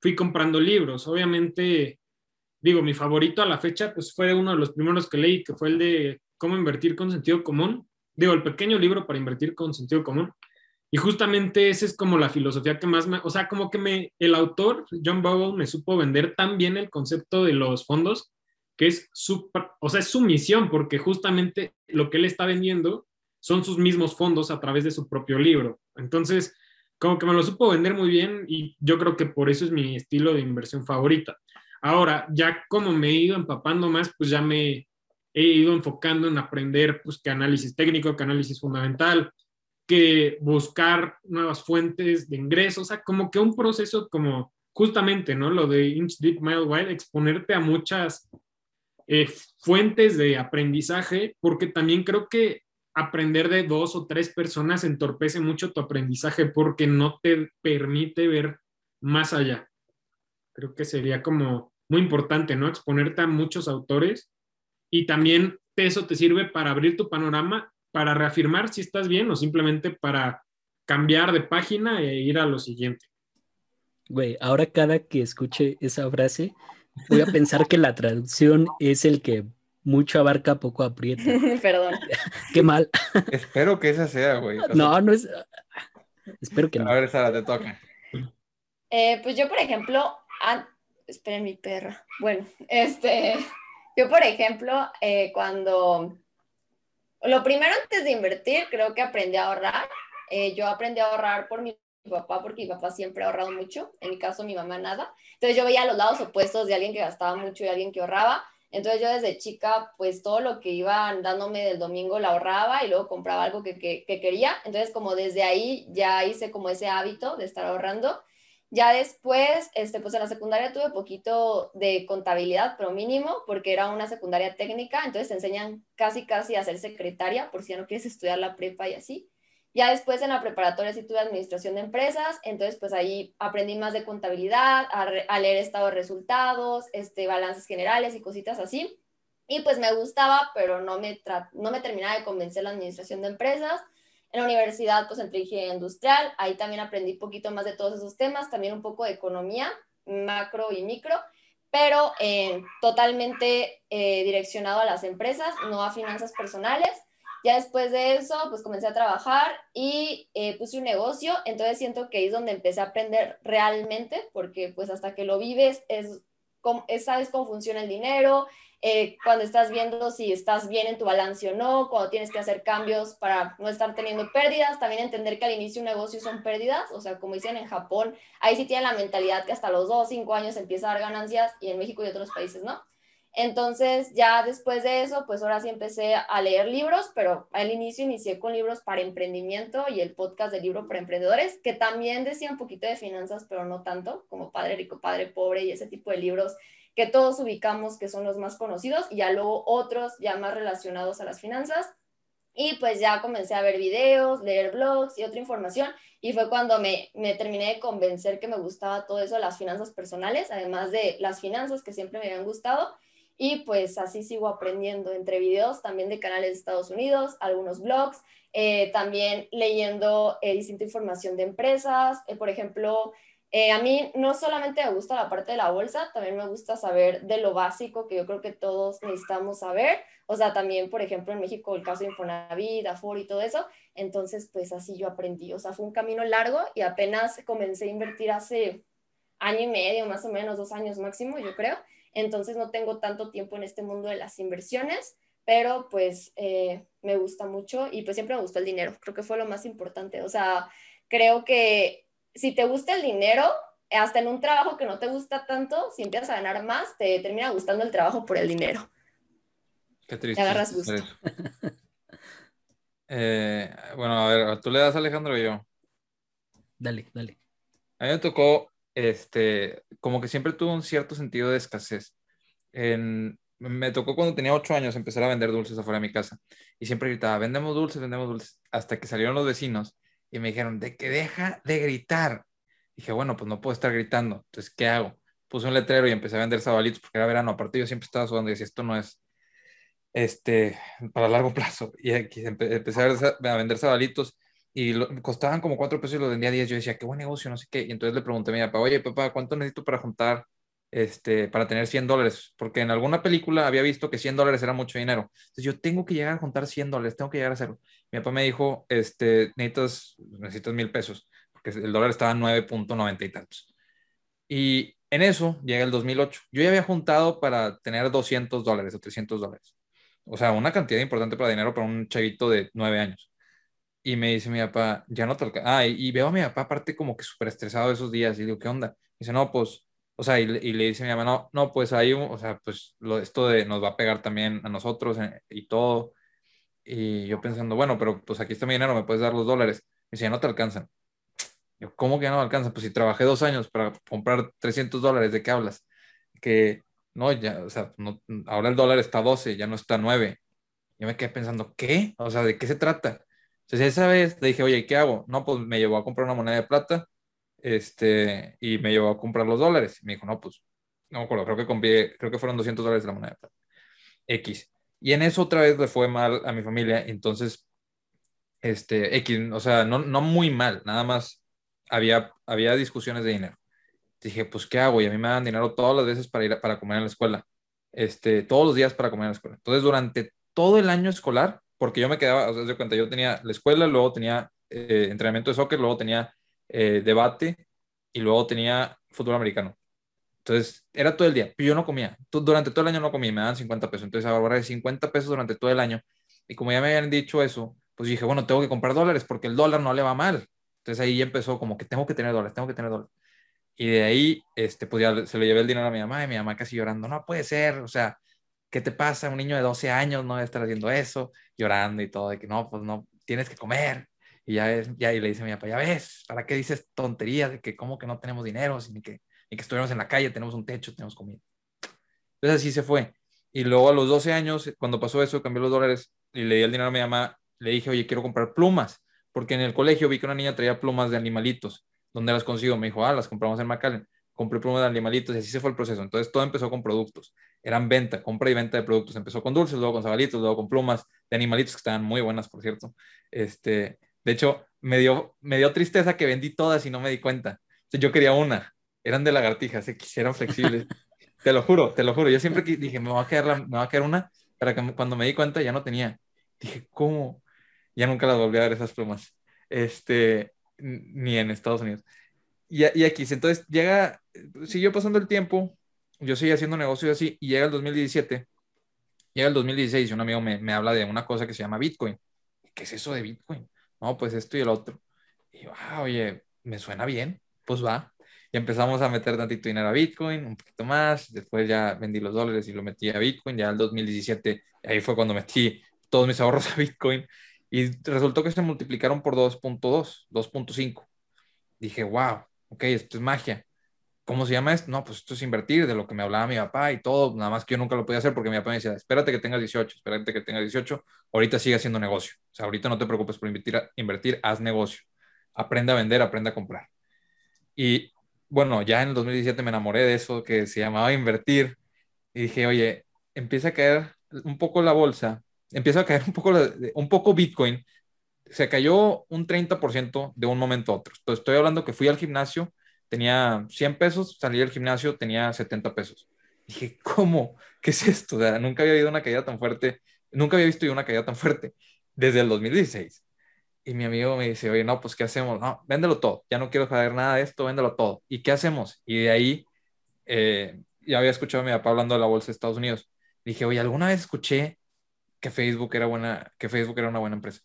Fui comprando libros. Obviamente, digo, mi favorito a la fecha, pues fue uno de los primeros que leí, que fue el de cómo invertir con sentido común. Digo, el pequeño libro para invertir con sentido común. Y justamente esa es como la filosofía que más me, o sea, como que me, el autor, John Bogle, me supo vender tan bien el concepto de los fondos, que es su, o sea, es su misión, porque justamente lo que él está vendiendo son sus mismos fondos a través de su propio libro. Entonces, como que me lo supo vender muy bien y yo creo que por eso es mi estilo de inversión favorita. Ahora, ya como me he ido empapando más, pues ya me he ido enfocando en aprender pues que análisis técnico, que análisis fundamental, que buscar nuevas fuentes de ingresos, o sea, como que un proceso como justamente, ¿no? Lo de Inch Deep Mile Wide, exponerte a muchas eh, fuentes de aprendizaje, porque también creo que aprender de dos o tres personas entorpece mucho tu aprendizaje porque no te permite ver más allá. Creo que sería como muy importante, ¿no? Exponerte a muchos autores y también eso te sirve para abrir tu panorama, para reafirmar si estás bien o simplemente para cambiar de página e ir a lo siguiente. Güey, ahora cada que escuche esa frase, voy a pensar que la traducción es el que mucho abarca, poco aprieta. Perdón. Qué mal. Espero que esa sea, güey. no, no es. Espero que no. A ver, Sara, te toca. Eh, pues yo, por ejemplo, esperen mi perra. Bueno, este, yo, por ejemplo, eh, cuando lo primero antes de invertir, creo que aprendí a ahorrar. Eh, yo aprendí a ahorrar por mi papá, porque mi papá siempre ha ahorrado mucho. En mi caso, mi mamá nada. Entonces yo veía los lados opuestos de alguien que gastaba mucho y alguien que ahorraba. Entonces yo desde chica, pues todo lo que iban dándome del domingo la ahorraba y luego compraba algo que, quería. Entonces como desde ahí ya hice como ese hábito de estar ahorrando. Ya después, este, pues en la secundaria tuve poquito de contabilidad, pero mínimo, porque era una secundaria técnica, entonces te enseñan casi, casi a ser secretaria, por si ya no quieres estudiar la prepa y así. Ya después en la preparatoria sí tuve administración de empresas, entonces pues ahí aprendí más de contabilidad, a, leer estado de resultados, este, balances generales y cositas así. Y pues me gustaba, pero no me, no me terminaba de convencer la administración de empresas. En la universidad pues entré ingeniería industrial, ahí también aprendí un poquito más de todos esos temas, también un poco de economía, macro y micro, pero eh, totalmente eh, direccionado a las empresas, no a finanzas personales. Ya después de eso, pues comencé a trabajar y eh, puse un negocio, entonces siento que es donde empecé a aprender realmente, porque pues hasta que lo vives es, es sabes cómo funciona el dinero, eh, cuando estás viendo si estás bien en tu balance o no, cuando tienes que hacer cambios para no estar teniendo pérdidas, también entender que al inicio un negocio son pérdidas, o sea, como dicen en Japón, ahí sí tienen la mentalidad que hasta los dos o cinco años empieza a dar ganancias y en México y otros países no. Entonces, ya después de eso, pues ahora sí empecé a leer libros, pero al inicio inicié con libros para emprendimiento y el podcast de libro para emprendedores, que también decía un poquito de finanzas, pero no tanto, como Padre Rico, Padre Pobre y ese tipo de libros que todos ubicamos que son los más conocidos, y ya luego otros ya más relacionados a las finanzas. Y pues ya comencé a ver videos, leer blogs y otra información. Y fue cuando me, me terminé de convencer que me gustaba todo eso, las finanzas personales, además de las finanzas que siempre me habían gustado y pues así sigo aprendiendo entre videos también de canales de Estados Unidos, algunos blogs, eh, también leyendo eh, distinta información de empresas. Eh, por ejemplo, a mí no solamente me gusta la parte de la bolsa, también me gusta saber de lo básico que yo creo que todos necesitamos saber. O sea, también, por ejemplo, en México el caso de Infonavit, Afore y todo eso. Entonces, pues así yo aprendí. O sea, fue un camino largo y apenas comencé a invertir hace año y medio, más o menos, dos años máximo, yo creo entonces no tengo tanto tiempo en este mundo de las inversiones, pero pues eh, me gusta mucho y pues siempre me gustó el dinero, creo que fue lo más importante, o sea, creo que si te gusta el dinero, hasta en un trabajo que no te gusta tanto, si empiezas a ganar más, te termina gustando el trabajo por el dinero. Qué triste. Te agarras gusto. Eh, bueno, a ver, ¿tú le das a Alejandro y yo? Dale, dale. A mí me tocó este, como que siempre tuvo un cierto sentido de escasez. me tocó cuando tenía ocho años empezar a vender dulces afuera de mi casa y siempre gritaba, vendemos dulces, vendemos dulces, hasta que salieron los vecinos y me dijeron, de que deja de gritar. dije, bueno, pues no puedo estar gritando, entonces, ¿qué hago? Puse un letrero y empecé a vender sabalitos porque era verano, aparte yo siempre estaba sudando y decía, esto no es este, para largo plazo. Y empecé a vender sabalitos y costaban como 4 pesos y los vendía a 10. Yo decía, qué buen negocio, no sé qué. Y entonces le pregunté a mi papá, oye, papá, ¿cuánto necesito para juntar, este, para tener 100 dólares? Porque en alguna película había visto que 100 dólares era mucho dinero. Entonces yo tengo que llegar a juntar 100 dólares, tengo que llegar a hacerlo. Mi papá me dijo, este, necesitas, necesitas mil pesos, porque el dólar estaba en 9.90 y tantos. Y en eso llega el 2008. Yo ya había juntado para tener 200 dólares o 300 dólares. O sea, una cantidad importante para dinero para un chavito de 9 años. Y me dice mi papá, ya no te alcanza. Ah, y, veo a mi papá aparte como que súper estresado esos días. Y digo, ¿qué onda? dice, no, pues, o sea, y, le dice a mi mamá, no, no, pues ahí, o sea, pues lo, esto de nos va a pegar también a nosotros eh, y todo. Y yo pensando, bueno, pero pues aquí está mi dinero, me puedes dar los dólares. Me dice, no te alcanzan. Yo, ¿cómo que no alcanzan? Pues si trabajé dos años para comprar 300 dólares, ¿de qué hablas? Que no, ya, o sea, no, ahora el dólar está 12, ya no está 9. Yo me quedé pensando, ¿qué? O sea, ¿de qué se trata? Entonces esa vez le dije, oye, ¿qué hago? No, pues me llevó a comprar una moneda de plata este, y me llevó a comprar los dólares. Me dijo, no, pues, no me acuerdo, creo que compré, creo que fueron 200 dólares de la moneda. X. Y en eso otra vez le fue mal a mi familia, entonces, este, X, o sea, no, no muy mal, nada más había, había discusiones de dinero. Dije, pues, ¿qué hago? Y a mí me dan dinero todas las veces para ir para comer en la escuela, este, todos los días para comer en la escuela. Entonces, durante todo el año escolar, porque yo me quedaba, o sea, de cuenta, yo tenía la escuela, luego tenía eh, entrenamiento de soccer, luego tenía eh, debate y luego tenía fútbol americano. Entonces, era todo el día, yo no comía. Durante todo el año no comía, me daban 50 pesos. Entonces, ahora de 50 pesos durante todo el año. Y como ya me habían dicho eso, pues dije, bueno, tengo que comprar dólares porque el dólar no le va mal. Entonces ahí empezó como que tengo que tener dólares, tengo que tener dólares. Y de ahí, este, pues ya se le llevé el dinero a mi mamá y mi mamá casi llorando, no puede ser, o sea, ¿qué te pasa? Un niño de 12 años no debe estar haciendo eso, llorando y todo, de que no, pues no, tienes que comer. Y ya, es, ya y le dice a mi papá, ya ves, ¿para qué dices tonterías de que como que no tenemos dinero, ni que, ni que estuviéramos en la calle, tenemos un techo, tenemos comida? Entonces así se fue. Y luego a los 12 años, cuando pasó eso, cambió los dólares y le di el dinero a mi mamá, le dije, oye, quiero comprar plumas, porque en el colegio vi que una niña traía plumas de animalitos. ¿Dónde las consigo? Me dijo, ah, las compramos en McAllen. Compré plumas de animalitos y así se fue el proceso. Entonces todo empezó con productos eran venta, compra y venta de productos. Empezó con dulces, luego con sabalitos, luego con plumas de animalitos que estaban muy buenas, por cierto. Este, de hecho, me dio, me dio tristeza que vendí todas y no me di cuenta. yo quería una. Eran de lagartijas, se quisieran flexibles. te lo juro, te lo juro. Yo siempre dije, me va a quedar, me va a quedar una, para que cuando me di cuenta ya no tenía. Dije, ¿cómo? Ya nunca las volví a ver esas plumas. Este, ni en Estados Unidos. Y, y aquí, entonces llega, siguió pasando el tiempo, yo seguía haciendo negocios así y llega el 2017, llega el 2016 y un amigo me, me, habla de una cosa que se llama Bitcoin. ¿Qué es eso de Bitcoin? No, pues esto y el otro. Y yo, ah, oye, me suena bien, pues va. Y empezamos a meter tantito dinero a Bitcoin, un poquito más, después ya vendí los dólares y lo metí a Bitcoin, ya el 2017, ahí fue cuando metí todos mis ahorros a Bitcoin y resultó que se multiplicaron por 2.2, 2.5. Dije, wow, ok, esto es magia. ¿Cómo se llama esto? No, pues esto es invertir, de lo que me hablaba mi papá y todo, nada más que yo nunca lo podía hacer porque mi papá me decía, espérate que tengas 18, espérate que tengas 18, ahorita sigue haciendo negocio. O sea, ahorita no te preocupes por invertir, invertir haz negocio. Aprende a vender, aprende a comprar. Y bueno, ya en el 2017 me enamoré de eso que se llamaba invertir y dije, oye, empieza a caer un poco la bolsa, empieza a caer un poco, un poco Bitcoin, se cayó un 30% de un momento a otro. Entonces, estoy hablando que fui al gimnasio tenía 100 pesos, salí del gimnasio, tenía 70 pesos. Dije, ¿cómo? ¿Qué es esto? O sea, nunca había habido una caída tan fuerte, nunca había visto yo una caída tan fuerte desde el 2016. Y mi amigo me dice, oye, no, pues, ¿qué hacemos? No, véndelo todo, ya no quiero saber nada de esto, véndelo todo. ¿Y qué hacemos? Y de ahí, eh, ya había escuchado a mi papá hablando de la bolsa de Estados Unidos. Dije, oye, ¿alguna vez escuché que Facebook era buena, que Facebook era una buena empresa?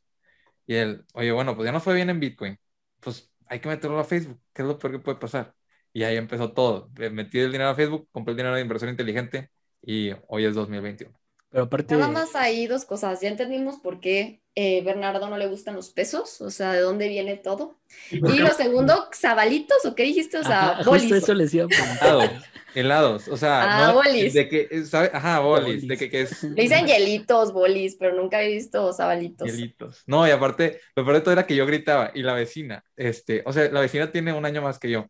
Y él, oye, bueno, pues ya no fue bien en Bitcoin. Pues hay que meterlo a Facebook, ¿qué es lo peor que puede pasar? Y ahí empezó todo. Metí el dinero a Facebook, compré el dinero de inversión inteligente y hoy es 2021. Pero aparte... Nada más ahí dos cosas. Ya entendimos por qué eh, Bernardo no le gustan los pesos, o sea, de dónde viene todo. Y, lo segundo, ¿sabalitos o qué dijiste? O sea, bolis. eso les iba a Helados, o sea, ah, bolis. De que, ¿sabe? Ajá, bolis, de que, que, es... Le dicen hielitos, bolis, pero nunca he visto sabalitos. Hielitos. No, y aparte, lo peor de todo era que yo gritaba y la vecina, este, o sea, la vecina tiene un año más que yo.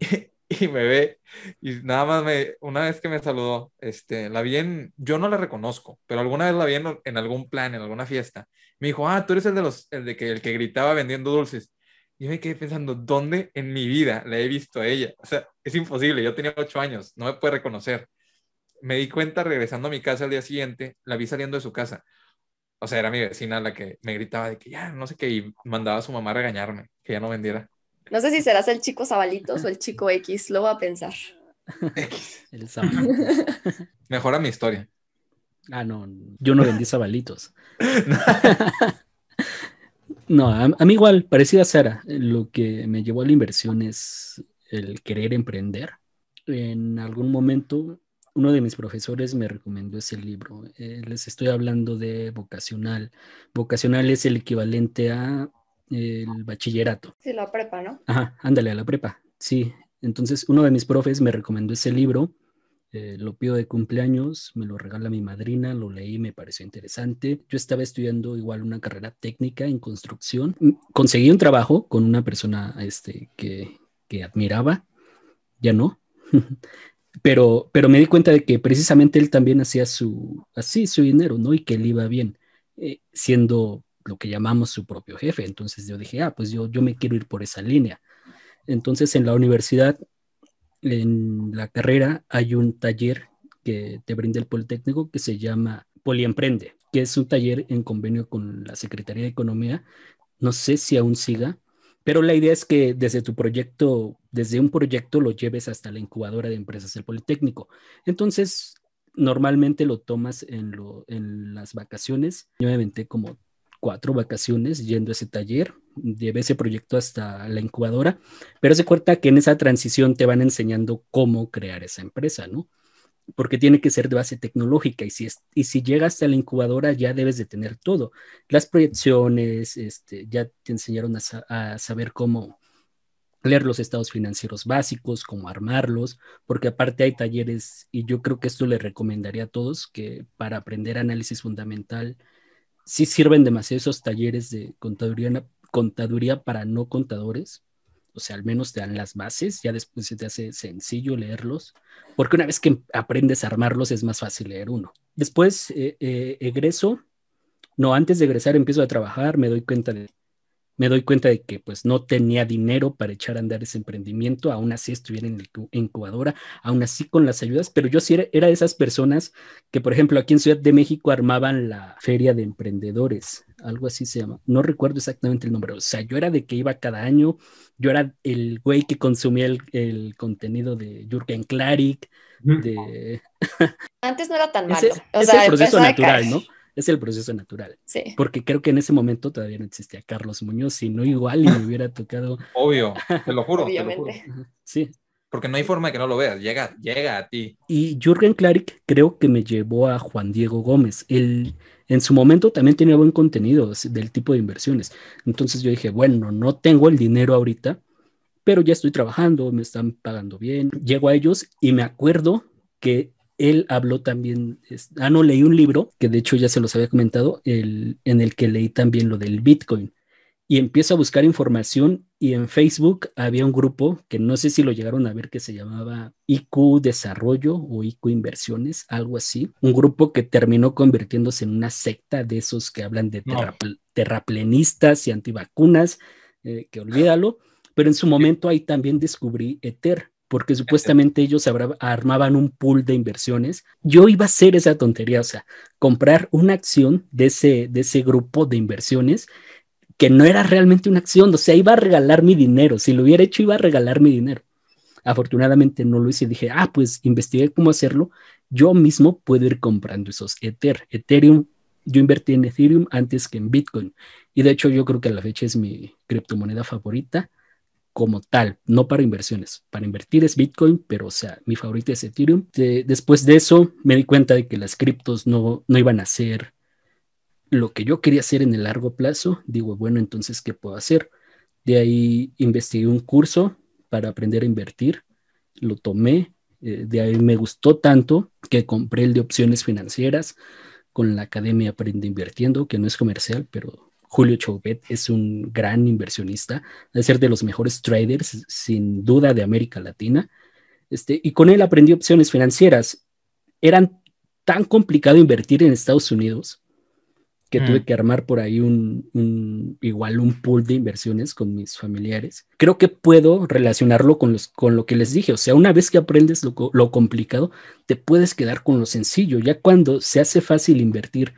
y me ve y nada más me, una vez que me saludó, este, la vi en, yo no la reconozco, pero alguna vez la vi en, en algún plan, en alguna fiesta. Me dijo, ah, tú eres el de los, el de que, el que gritaba vendiendo dulces. Y me quedé pensando, ¿dónde en mi vida la he visto a ella? O sea, es imposible, yo tenía ocho años, no me puede reconocer. Me di cuenta regresando a mi casa al día siguiente, la vi saliendo de su casa. O sea, era mi vecina la que me gritaba de que ya, no sé qué, y mandaba a su mamá a regañarme, que ya no vendiera. No sé si serás el chico Zabalitos o el chico X, lo voy a pensar. X. El Zabalitos. Mejora mi historia. Ah, no, yo no vendí Zabalitos. No, a, a mí igual, parecida a Sara, lo que me llevó a la inversión es el querer emprender. En algún momento, uno de mis profesores me recomendó ese libro. Eh, les estoy hablando de vocacional. Vocacional es el equivalente a el bachillerato. Sí, la prepa, ¿no? Ajá, ándale a la prepa. Sí, entonces uno de mis profes me recomendó ese libro. eh, lo pido de cumpleaños, me lo regala mi madrina, lo leí, me pareció interesante. Yo estaba estudiando igual una carrera técnica en construcción. Mm, Conseguí un trabajo con una persona este, que, que admiraba, ya no. Pero, pero me di cuenta de que precisamente él también hacía su, así su dinero, ¿no? Y que le iba bien, eh, siendo lo que llamamos su propio jefe. Entonces yo dije, ah, pues yo, yo me quiero ir por esa línea. Entonces en la universidad, en la carrera, hay un taller que te brinda el Politécnico que se llama Poliemprende, que es un taller en convenio con la Secretaría de Economía. No sé si aún siga, pero la idea es que desde tu proyecto, desde un proyecto lo lleves hasta la incubadora de empresas del Politécnico. Entonces, normalmente lo tomas en, lo, en las vacaciones. Yo me aventé como cuatro vacaciones yendo a ese taller, llevé ese proyecto hasta la incubadora, pero se cuenta que en esa transición te van enseñando cómo crear esa empresa, ¿no? Porque tiene que ser de base tecnológica y si, es, y si llegas a la incubadora ya debes de tener todo, las proyecciones, este, ya te enseñaron a, sa a saber cómo leer los estados financieros básicos, cómo armarlos, porque aparte hay talleres y yo creo que esto le recomendaría a todos que para aprender análisis fundamental, sí sirven demasiado esos talleres de contaduría, contaduría para no contadores. O sea, al menos te dan las bases, ya después se te hace sencillo leerlos, porque una vez que aprendes a armarlos es más fácil leer uno. Después eh, eh, egreso, no, antes de egresar empiezo a trabajar, me doy cuenta de, me doy cuenta de que pues no tenía dinero para echar a andar ese emprendimiento, aún así estuviera en la incubadora, aún así con las ayudas, pero yo sí era, era, de esas personas que, por ejemplo, aquí en Ciudad de México armaban la feria de emprendedores, algo así se llama, no recuerdo exactamente el nombre, o sea, yo era de que iba cada año, yo era el güey que consumía el, el contenido de Jürgen Klarik, de... Antes no era tan malo. Ese, o es sea, el proceso natural. ¿no? Es el proceso natural. Sí. Porque creo que en ese momento todavía no existía Carlos Muñoz, si no igual y me hubiera tocado. Obvio, te lo juro, te lo juro. Obviamente. Sí. Porque no hay forma de que no lo veas, llega, llega a ti. Y Jürgen Klarik creo que me llevó a Juan Diego Gómez. Él en su momento también tenía buen contenido del tipo de inversiones. Entonces yo dije, bueno, no tengo el dinero ahorita, pero ya estoy trabajando, me están pagando bien. Llego a ellos y me acuerdo que él habló también, es- ah, no, leí un libro, que de hecho ya se los había comentado, el, en el que leí también lo del Bitcoin. Y empiezo a buscar información y en Facebook había un grupo que no sé si lo llegaron a ver que se llamaba IQ Desarrollo o IQ Inversiones, algo así. Un grupo que terminó convirtiéndose en una secta de esos que hablan de No. terraplenistas y antivacunas, eh, que olvídalo. Pero en su momento ahí también descubrí Ether, porque supuestamente ellos armaban un pool de inversiones. Yo iba a hacer esa tontería, o sea, comprar una acción de ese, de ese grupo de inversiones que no era realmente una acción, o sea, iba a regalar mi dinero. Si lo hubiera hecho, iba a regalar mi dinero. Afortunadamente no lo hice. Dije, ah, pues investigué cómo hacerlo. Yo mismo puedo ir comprando esos Ether. Ethereum, yo invertí en Ethereum antes que en Bitcoin. Y de hecho, yo creo que a la fecha es mi criptomoneda favorita como tal, no para inversiones. Para invertir es Bitcoin, pero o sea, mi favorita es Ethereum. De- después de eso, me di cuenta de que las criptos no, no iban a ser lo que yo quería hacer en el largo plazo. Digo, bueno, entonces, ¿qué puedo hacer? De ahí investigué un curso para aprender a invertir, lo tomé, eh, de ahí me gustó tanto que compré el de opciones financieras con la Academia Aprende Invirtiendo, que no es comercial, pero Julio Chauvet es un gran inversionista, de ser de los mejores traders, sin duda, de América Latina. Este, y con él aprendí opciones financieras. Eran tan complicado invertir en Estados Unidos que tuve mm. que armar por ahí un, igual un pool de inversiones con mis familiares. Creo que puedo relacionarlo con, los, con lo que les dije. O sea, una vez que aprendes lo, lo complicado, te puedes quedar con lo sencillo. Ya cuando se hace fácil invertir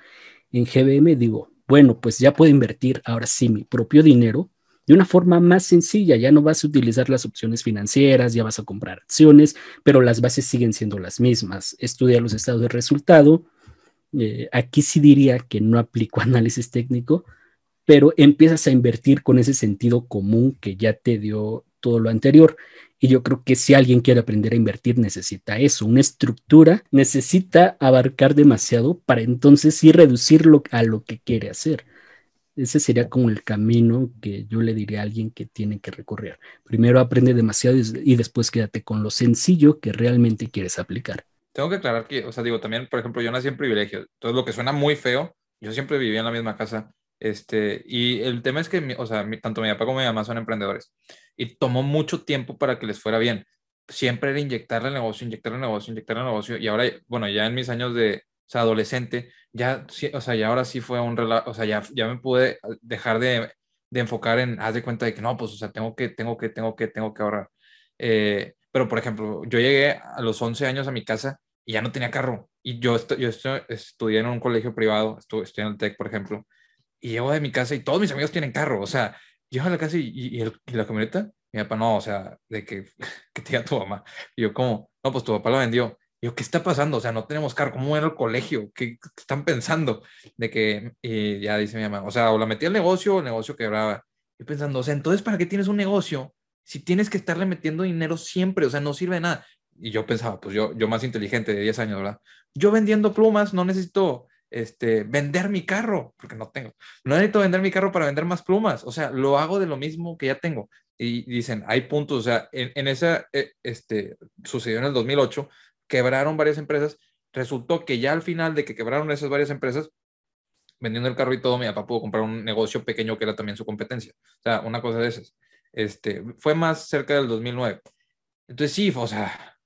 en GBM, digo, bueno, pues ya puedo invertir ahora sí mi propio dinero de una forma más sencilla. Ya no vas a utilizar las opciones financieras, ya vas a comprar acciones, pero las bases siguen siendo las mismas. Estudia los estados de resultado, eh, aquí sí diría que no aplico análisis técnico, pero empiezas a invertir con ese sentido común que ya te dio todo lo anterior. Y yo creo que si alguien quiere aprender a invertir, necesita eso, una estructura, necesita abarcar demasiado para entonces sí reducirlo a lo que quiere hacer. Ese sería como el camino que yo le diría a alguien que tiene que recorrer. Primero aprende demasiado y después quédate con lo sencillo que realmente quieres aplicar tengo que aclarar que, o sea, digo, también, por ejemplo, yo nací en privilegio, entonces lo que suena muy feo, yo siempre vivía en la misma casa, este, y el tema es que, o sea, tanto mi papá como mi mamá son emprendedores, y tomó mucho tiempo para que les fuera bien. Siempre era inyectarle el negocio, inyectarle el negocio, inyectarle el negocio, y ahora, bueno, ya en mis años de, adolescente, ya, o sea, ya ahora sí fue un o sea, ya, ya me pude dejar de, de, enfocar en, haz de cuenta de que no, pues, o sea, tengo que, tengo que, tengo que, tengo que ahorrar. Eh, pero, por ejemplo, yo llegué a los 11 años a mi casa y ya no tenía carro. Y yo, yo estudié en un colegio privado, estudié, en el TEC, por ejemplo, y llego de mi casa y todos mis amigos tienen carro. O sea, llego a la casa y, y, la camioneta, mi papá, no, o sea, de que, que tenía tu mamá. Y yo, como, no, pues tu papá lo vendió. Y yo, ¿qué está pasando? O sea, no tenemos carro. ¿Cómo era el colegio? ¿Qué, están pensando? De que, y ya dice mi mamá, o sea, o la metí al negocio o el negocio quebraba. Y pensando, o sea, entonces, ¿para qué tienes un negocio si tienes que estarle metiendo dinero siempre? O sea, no sirve de nada y yo pensaba, pues yo, yo más inteligente de 10 años, ¿verdad? Yo vendiendo plumas no necesito este, vender mi carro, porque no tengo. No necesito vender mi carro para vender más plumas, o sea, lo hago de lo mismo que ya tengo. Y dicen, hay puntos, o sea, en, en esa, eh, este, sucedió en el 2008, quebraron varias empresas, resultó que ya al final de que quebraron esas varias empresas, vendiendo el carro y todo, mi papá pudo comprar un negocio pequeño que era también su competencia. O sea, una cosa de esas. Este, fue más cerca del 2009. Entonces sí, o sea,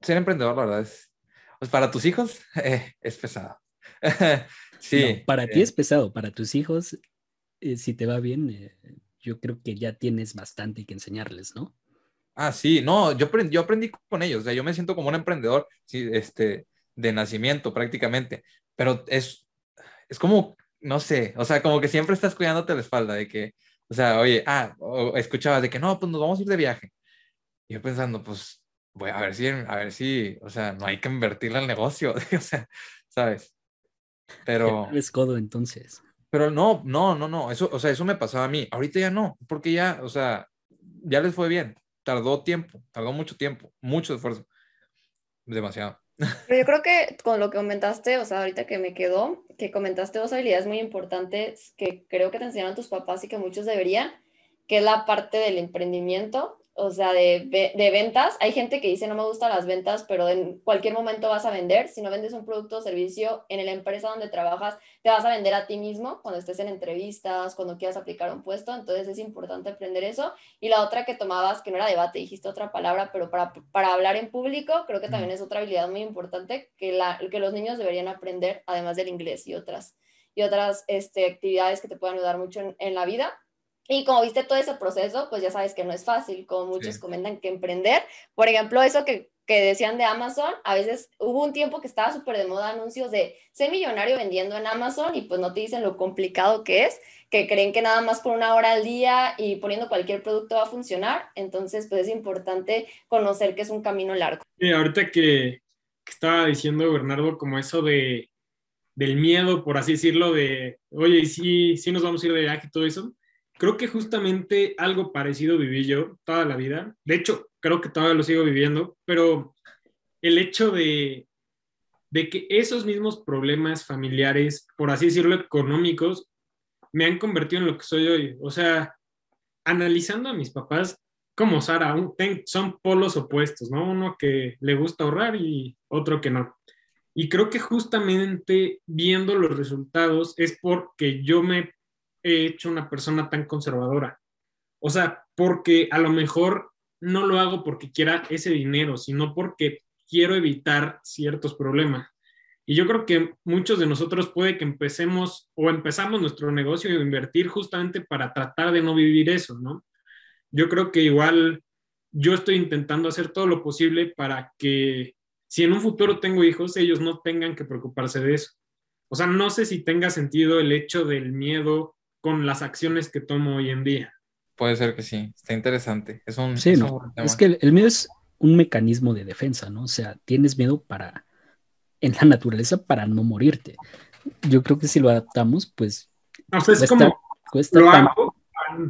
ser emprendedor, la verdad, es, pues para tus hijos eh, es pesado. sí. para ti eh. es pesado, para tus hijos, eh, si te va bien, yo creo que ya tienes bastante que enseñarles, ¿no? Ah, sí, no, yo aprendí, yo aprendí con ellos, o sea, yo me siento como un emprendedor, sí, este, de nacimiento prácticamente, pero es, es como, no sé, o sea, como que siempre estás cuidándote la espalda de que, o sea, oye, ah, escuchabas de que no, pues nos vamos a ir de viaje. Y yo pensando, pues voy a ver si, a ver si, o sea, no hay que invertirle al negocio, o sea, ¿sabes? Pero... Es codo entonces. Pero no, no, no, no, eso, o sea, eso me pasaba a mí. Ahorita ya no, porque ya, o sea, ya les fue bien. Tardó tiempo, tardó mucho tiempo, mucho esfuerzo. Demasiado. Pero yo creo que con lo que comentaste, o sea, ahorita que me quedó, que comentaste dos habilidades muy importantes que creo que te enseñaron tus papás y que muchos deberían, que es la parte del emprendimiento o sea, de, de, ventas. Hay gente que dice, no me gustan las ventas, pero en cualquier momento vas a vender. Si no vendes un producto o servicio en la empresa donde trabajas, te vas a vender a ti mismo cuando estés en entrevistas, cuando quieras aplicar un puesto. Entonces es importante aprender eso. Y la otra que tomabas, que no era debate, dijiste otra palabra, pero para, para hablar en público, creo que también es otra habilidad muy importante que, la, que los niños deberían aprender, además del inglés y otras, y otras este, actividades que te puedan ayudar mucho en, en la vida y como viste todo ese proceso, pues ya sabes que no es fácil, como muchos comentan que emprender. Por ejemplo, eso que, que, decían de Amazon, a veces hubo un tiempo que estaba súper de moda anuncios de ser millonario vendiendo en Amazon y pues no te dicen lo complicado que es, que creen que nada más por una hora al día y poniendo cualquier producto va a funcionar. Entonces, pues es importante conocer que es un camino largo. Sí, ahorita que, que estaba diciendo Bernardo como eso de del miedo, por así decirlo, de, oye, sí, sí nos vamos a ir de viaje y todo eso Creo que justamente algo parecido viví yo toda la vida. De hecho, creo que todavía lo sigo viviendo, pero el hecho de, de que esos mismos problemas familiares, por así decirlo, económicos, me han convertido en lo que soy hoy. O sea, analizando a mis papás, como Sara, son polos opuestos, ¿no? Uno que le gusta ahorrar y otro que no. Y creo que justamente viendo los resultados es porque yo me he hecho una persona tan conservadora. O sea, porque a lo mejor no lo hago porque quiera ese dinero, sino porque quiero evitar ciertos problemas. Y yo creo que muchos de nosotros puede que empecemos o empezamos nuestro negocio a invertir justamente para tratar de no vivir eso, ¿no? Yo creo que igual yo estoy intentando hacer todo lo posible para que si en un futuro tengo hijos, ellos no tengan que preocuparse de eso. O sea, no sé si tenga sentido el hecho del miedo con las acciones que tomo hoy en día. Puede ser que sí, está interesante. Es un, sí, no, es que el, miedo es un mecanismo de defensa, ¿no? O sea, tienes miedo para, en la naturaleza, para no morirte. Yo creo que si lo adaptamos, pues... No, sé, es como, cuesta lo hago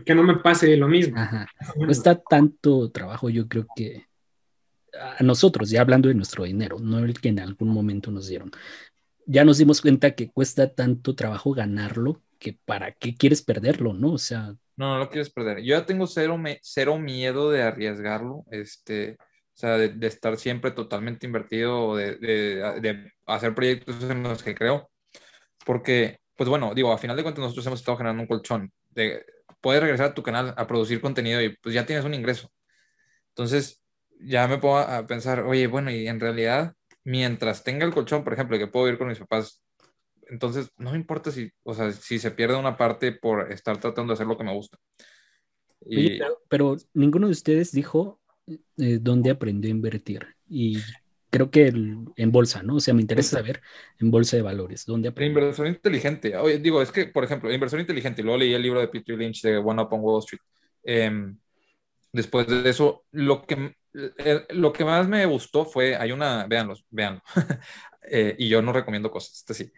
que no me pase lo mismo. Ajá. Cuesta tanto trabajo, yo creo que a nosotros, ya hablando de nuestro dinero, no el que en algún momento nos dieron, ya nos dimos cuenta que cuesta tanto trabajo ganarlo que para qué quieres perderlo, ¿no? O sea... No, no lo quieres perder. Yo ya tengo cero, cero miedo de arriesgarlo, este, o sea, de, estar siempre totalmente invertido, de, de, hacer proyectos en los que creo, porque, pues bueno, digo, a final de cuentas nosotros hemos estado generando un colchón, de, puedes regresar a tu canal a producir contenido y pues ya tienes un ingreso. Entonces, ya me puedo a pensar, oye, bueno, y en realidad, mientras tenga el colchón, por ejemplo, que puedo ir con mis papás entonces, no me importa si, o sea, si se pierde una parte por estar tratando de hacer lo que me gusta. Y... pero, ninguno de ustedes dijo eh, dónde aprendió a invertir. Y creo que en bolsa, ¿no? O sea, me interesa saber en bolsa de valores, ¿dónde aprendió? Inversión inteligente. Oye, digo, es que, por ejemplo, inversión inteligente, luego leí el libro de Peter Lynch de One Up on Wall Street. Em, después de eso, lo que, eh, lo que más me gustó fue, hay una, véanlo, véanlo. eh, y yo no recomiendo cosas, este sí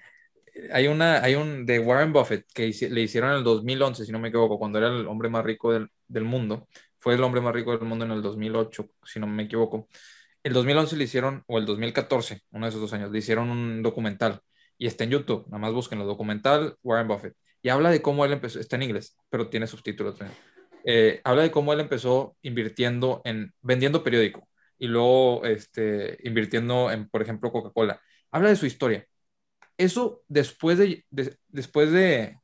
hay una, hay un de Warren Buffett que le hicieron en el 2011, si no me equivoco, cuando era el hombre más rico del, del, mundo. Fue el hombre más rico del mundo en el 2008, si no me equivoco. El 2011 le hicieron, o el 2014, uno de esos dos años, le hicieron un documental y está en YouTube. Nada más busquen el documental Warren Buffett. Y habla de cómo él empezó, está en inglés, pero tiene subtítulos. Eh, habla de cómo él empezó invirtiendo en, vendiendo periódico y luego este, invirtiendo en, por ejemplo, Coca-Cola. Habla de su historia eso después de, después de,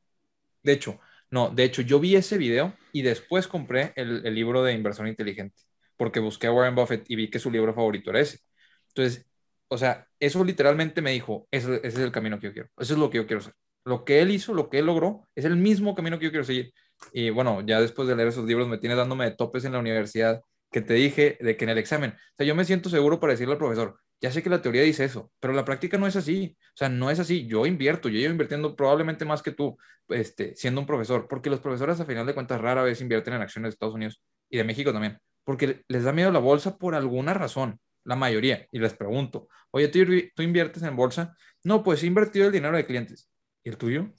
de hecho, no, de hecho, yo vi ese video y después compré el, libro de inversión inteligente, porque busqué a Warren Buffett y vi que su libro favorito era ese. Entonces, o sea, eso literalmente me dijo, ese, ese, es el camino que yo quiero, eso es lo que yo quiero hacer. Lo que él hizo, lo que él logró, es el mismo camino que yo quiero seguir. Y bueno, ya después de leer esos libros me tiene dándome de topes en la universidad que te dije de que en el examen, o sea, yo me siento seguro para decirle al profesor, ya sé que la teoría dice eso, pero la práctica no es así. O sea, no es así. Yo invierto, yo llevo invirtiendo probablemente más que tú, este, siendo un profesor, porque los profesores a final de cuentas rara vez invierten en acciones de Estados Unidos y de México también, porque les da miedo la bolsa por alguna razón, la mayoría. Y les pregunto, oye, ¿tú, tú inviertes en bolsa? No, pues he invertido el dinero de clientes. ¿Y el tuyo?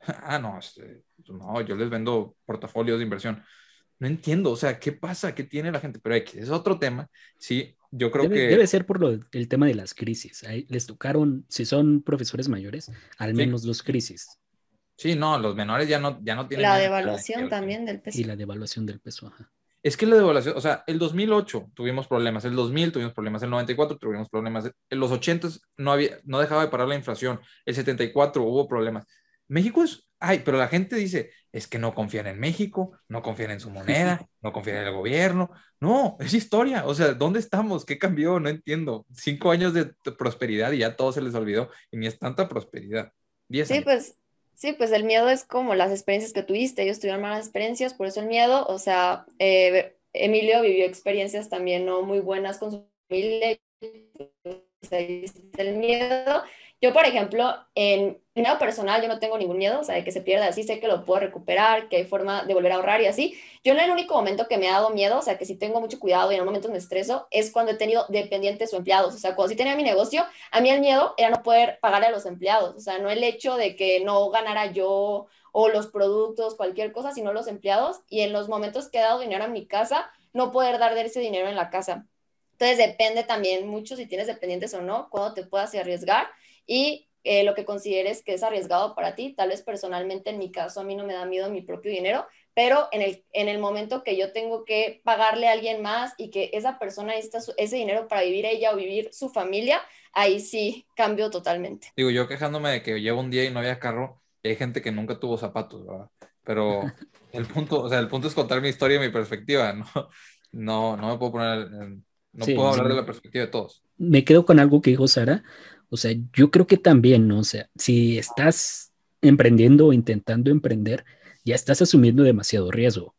ah, no, este, no, yo les vendo portafolios de inversión. No entiendo, o sea, ¿qué pasa? ¿Qué tiene la gente? Pero X, es otro tema. Sí, yo creo que... Debe ser por lo, el tema de las crisis. Ahí les tocaron, si son profesores mayores, al menos dos crisis. Sí, no, los menores ya no, ya no tienen... La devaluación también del peso. Y la devaluación del peso, ajá. Es que la devaluación, o sea, el 2008 tuvimos problemas, el 2000 tuvimos problemas, el 94 tuvimos problemas, en los 80 no, había, no dejaba de parar la inflación, el 74 hubo problemas. México es, ay, pero la gente dice, es que no confían en México, no confían en su moneda, no confían en el gobierno. No, es historia. O sea, ¿dónde estamos? ¿Qué cambió? No entiendo. Cinco años de prosperidad y ya todo se les olvidó. Y ni es tanta prosperidad. Diez sí, pues, sí, pues el miedo es como las experiencias que tuviste. Ellos tuvieron malas experiencias, por eso el miedo. O sea, eh, Emilio vivió experiencias también no muy buenas con su familia. El miedo yo, por ejemplo, en nada personal, yo no tengo ningún miedo, o sea, de que se pierda así, sé que lo puedo recuperar, que hay forma de volver a ahorrar y así. Yo en el único momento que me ha dado miedo, o sea, que si tengo mucho cuidado y en un momento me estreso, es cuando he tenido dependientes o empleados. O sea, cuando sí tenía mi negocio, a mí el miedo era no poder pagarle a los empleados. O sea, no el hecho de que no ganara yo o los productos, cualquier cosa, sino los empleados. Y en los momentos que he dado dinero a mi casa, no poder dar ese dinero en la casa. Entonces depende también mucho si tienes dependientes o no, cuándo te puedas arriesgar y eh, lo que consideres que es arriesgado para ti. Tal vez personalmente, en mi caso, a mí no me da miedo mi propio dinero, pero en el, en el momento que yo tengo que pagarle a alguien más y que esa persona necesita ese dinero para vivir ella o vivir su familia, ahí sí cambio totalmente. Digo, yo quejándome de que llevo un día y no había carro, y hay gente que nunca tuvo zapatos, ¿verdad? Pero el punto, o sea, el punto es contar mi historia y mi perspectiva, ¿no? no, no me puedo poner, no puedo hablar de la perspectiva de todos. Me quedo con algo que dijo Sara. O sea, yo creo que también, ¿no? O sea, si estás emprendiendo o intentando emprender, ya estás asumiendo demasiado riesgo.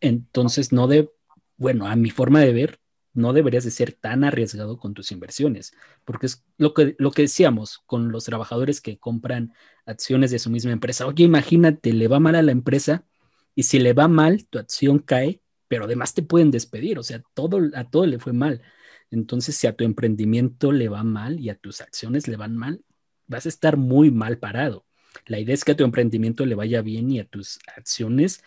Entonces, no de, bueno, a mi forma de ver, no deberías de ser tan arriesgado con tus inversiones, porque es lo que, lo que decíamos con los trabajadores que compran acciones de su misma empresa. Oye, imagínate, le va mal a la empresa y si le va mal, tu acción cae, pero además te pueden despedir, o sea, todo, a todo le fue mal. Entonces, si a tu emprendimiento le va mal y a tus acciones le van mal, vas a estar muy mal parado. La idea es que a tu emprendimiento le vaya bien y a tus acciones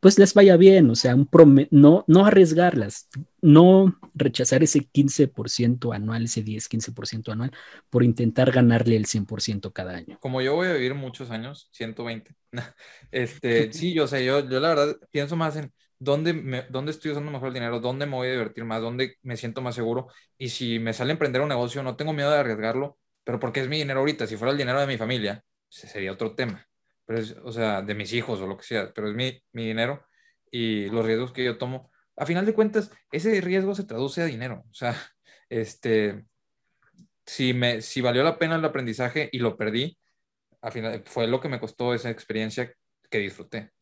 pues les vaya bien, o sea, un no, no arriesgarlas, no rechazar ese 15% anual, ese 10, 15% anual, por intentar ganarle el 100% cada año. Como yo voy a vivir muchos años, 120, este, sí, yo sé, yo, yo la verdad pienso más en dónde, me, dónde estoy usando mejor el dinero, dónde me voy a divertir más, dónde me siento más seguro, y si me sale a emprender un negocio, no tengo miedo de arriesgarlo, pero porque es mi dinero ahorita, si fuera el dinero de mi familia, sería otro tema pero es, o sea, de mis hijos o lo que sea, pero es mi, mi dinero y los riesgos que yo tomo. A final de cuentas, ese riesgo se traduce a dinero. O sea, este, si, me, si valió la pena el aprendizaje y lo perdí, al final fue lo que me costó esa experiencia que disfruté.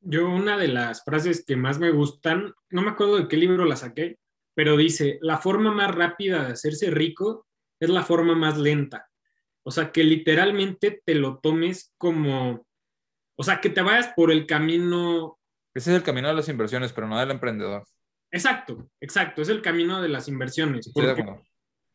Yo una de las frases que más me gustan, no me acuerdo de qué libro la saqué, pero dice, la forma más rápida de hacerse rico es la forma más lenta. O sea, que literalmente te lo tomes como, o sea, que te vayas por el camino. Ese es el camino de las inversiones, pero no del emprendedor. Exacto, exacto, es el camino de las inversiones.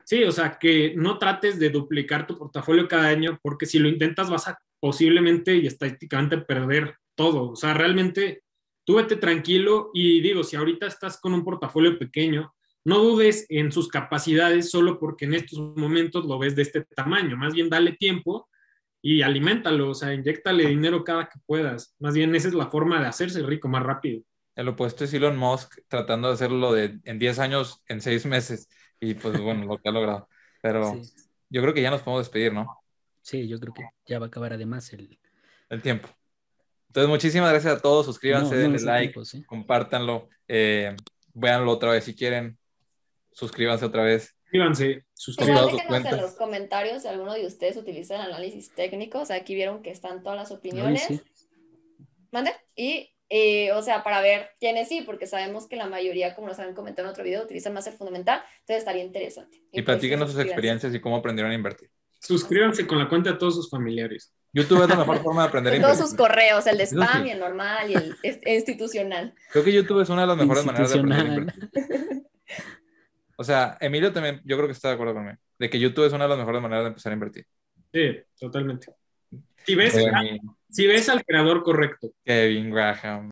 sí, o sea, que no trates de duplicar tu portafolio cada año, porque si lo intentas vas a posiblemente y estadísticamente perder todo. O sea, realmente tú vete tranquilo y digo, si ahorita estás con un portafolio pequeño, no dudes en sus capacidades solo porque en estos momentos lo ves de este tamaño. Más bien dale tiempo y aliméntalo, o sea, inyectale dinero cada que puedas. Más bien esa es la forma de hacerse rico más rápido. El opuesto es Elon Musk tratando de hacerlo de, en 10 años, en 6 meses. Y pues bueno, lo que ha logrado. Pero yo creo que ya nos podemos despedir, ¿no? Sí, yo creo que ya va a acabar además el... El tiempo. Entonces, muchísimas gracias a todos. Suscríbanse, denle like, compártanlo, eh, véanlo otra vez si quieren suscríbanse otra vez. Suscríbanse, suscríbanse. Déjenos en los comentarios si alguno de ustedes utiliza el análisis técnico. O sea, aquí vieron que están todas las opiniones. ¿Mande? Y, eh, o sea, para ver quiénes sí, porque sabemos que la mayoría, como nos han comentado en otro video, utilizan más el fundamental. Entonces estaría interesante. Y, y pues, platíquenos sus experiencias y cómo aprendieron a invertir. Suscríbanse con la cuenta de todos sus familiares. YouTube es la mejor forma de aprender a invertir. Todos sus correos, el de spam y el normal y el institucional. Creo que YouTube es una de las mejores maneras de aprender a invertir. O sea, Emilio también, yo creo que está de acuerdo conmigo, de que YouTube es una de las mejores maneras de empezar a invertir. Sí, totalmente. Si ves, si ves al creador correcto. Kevin Graham.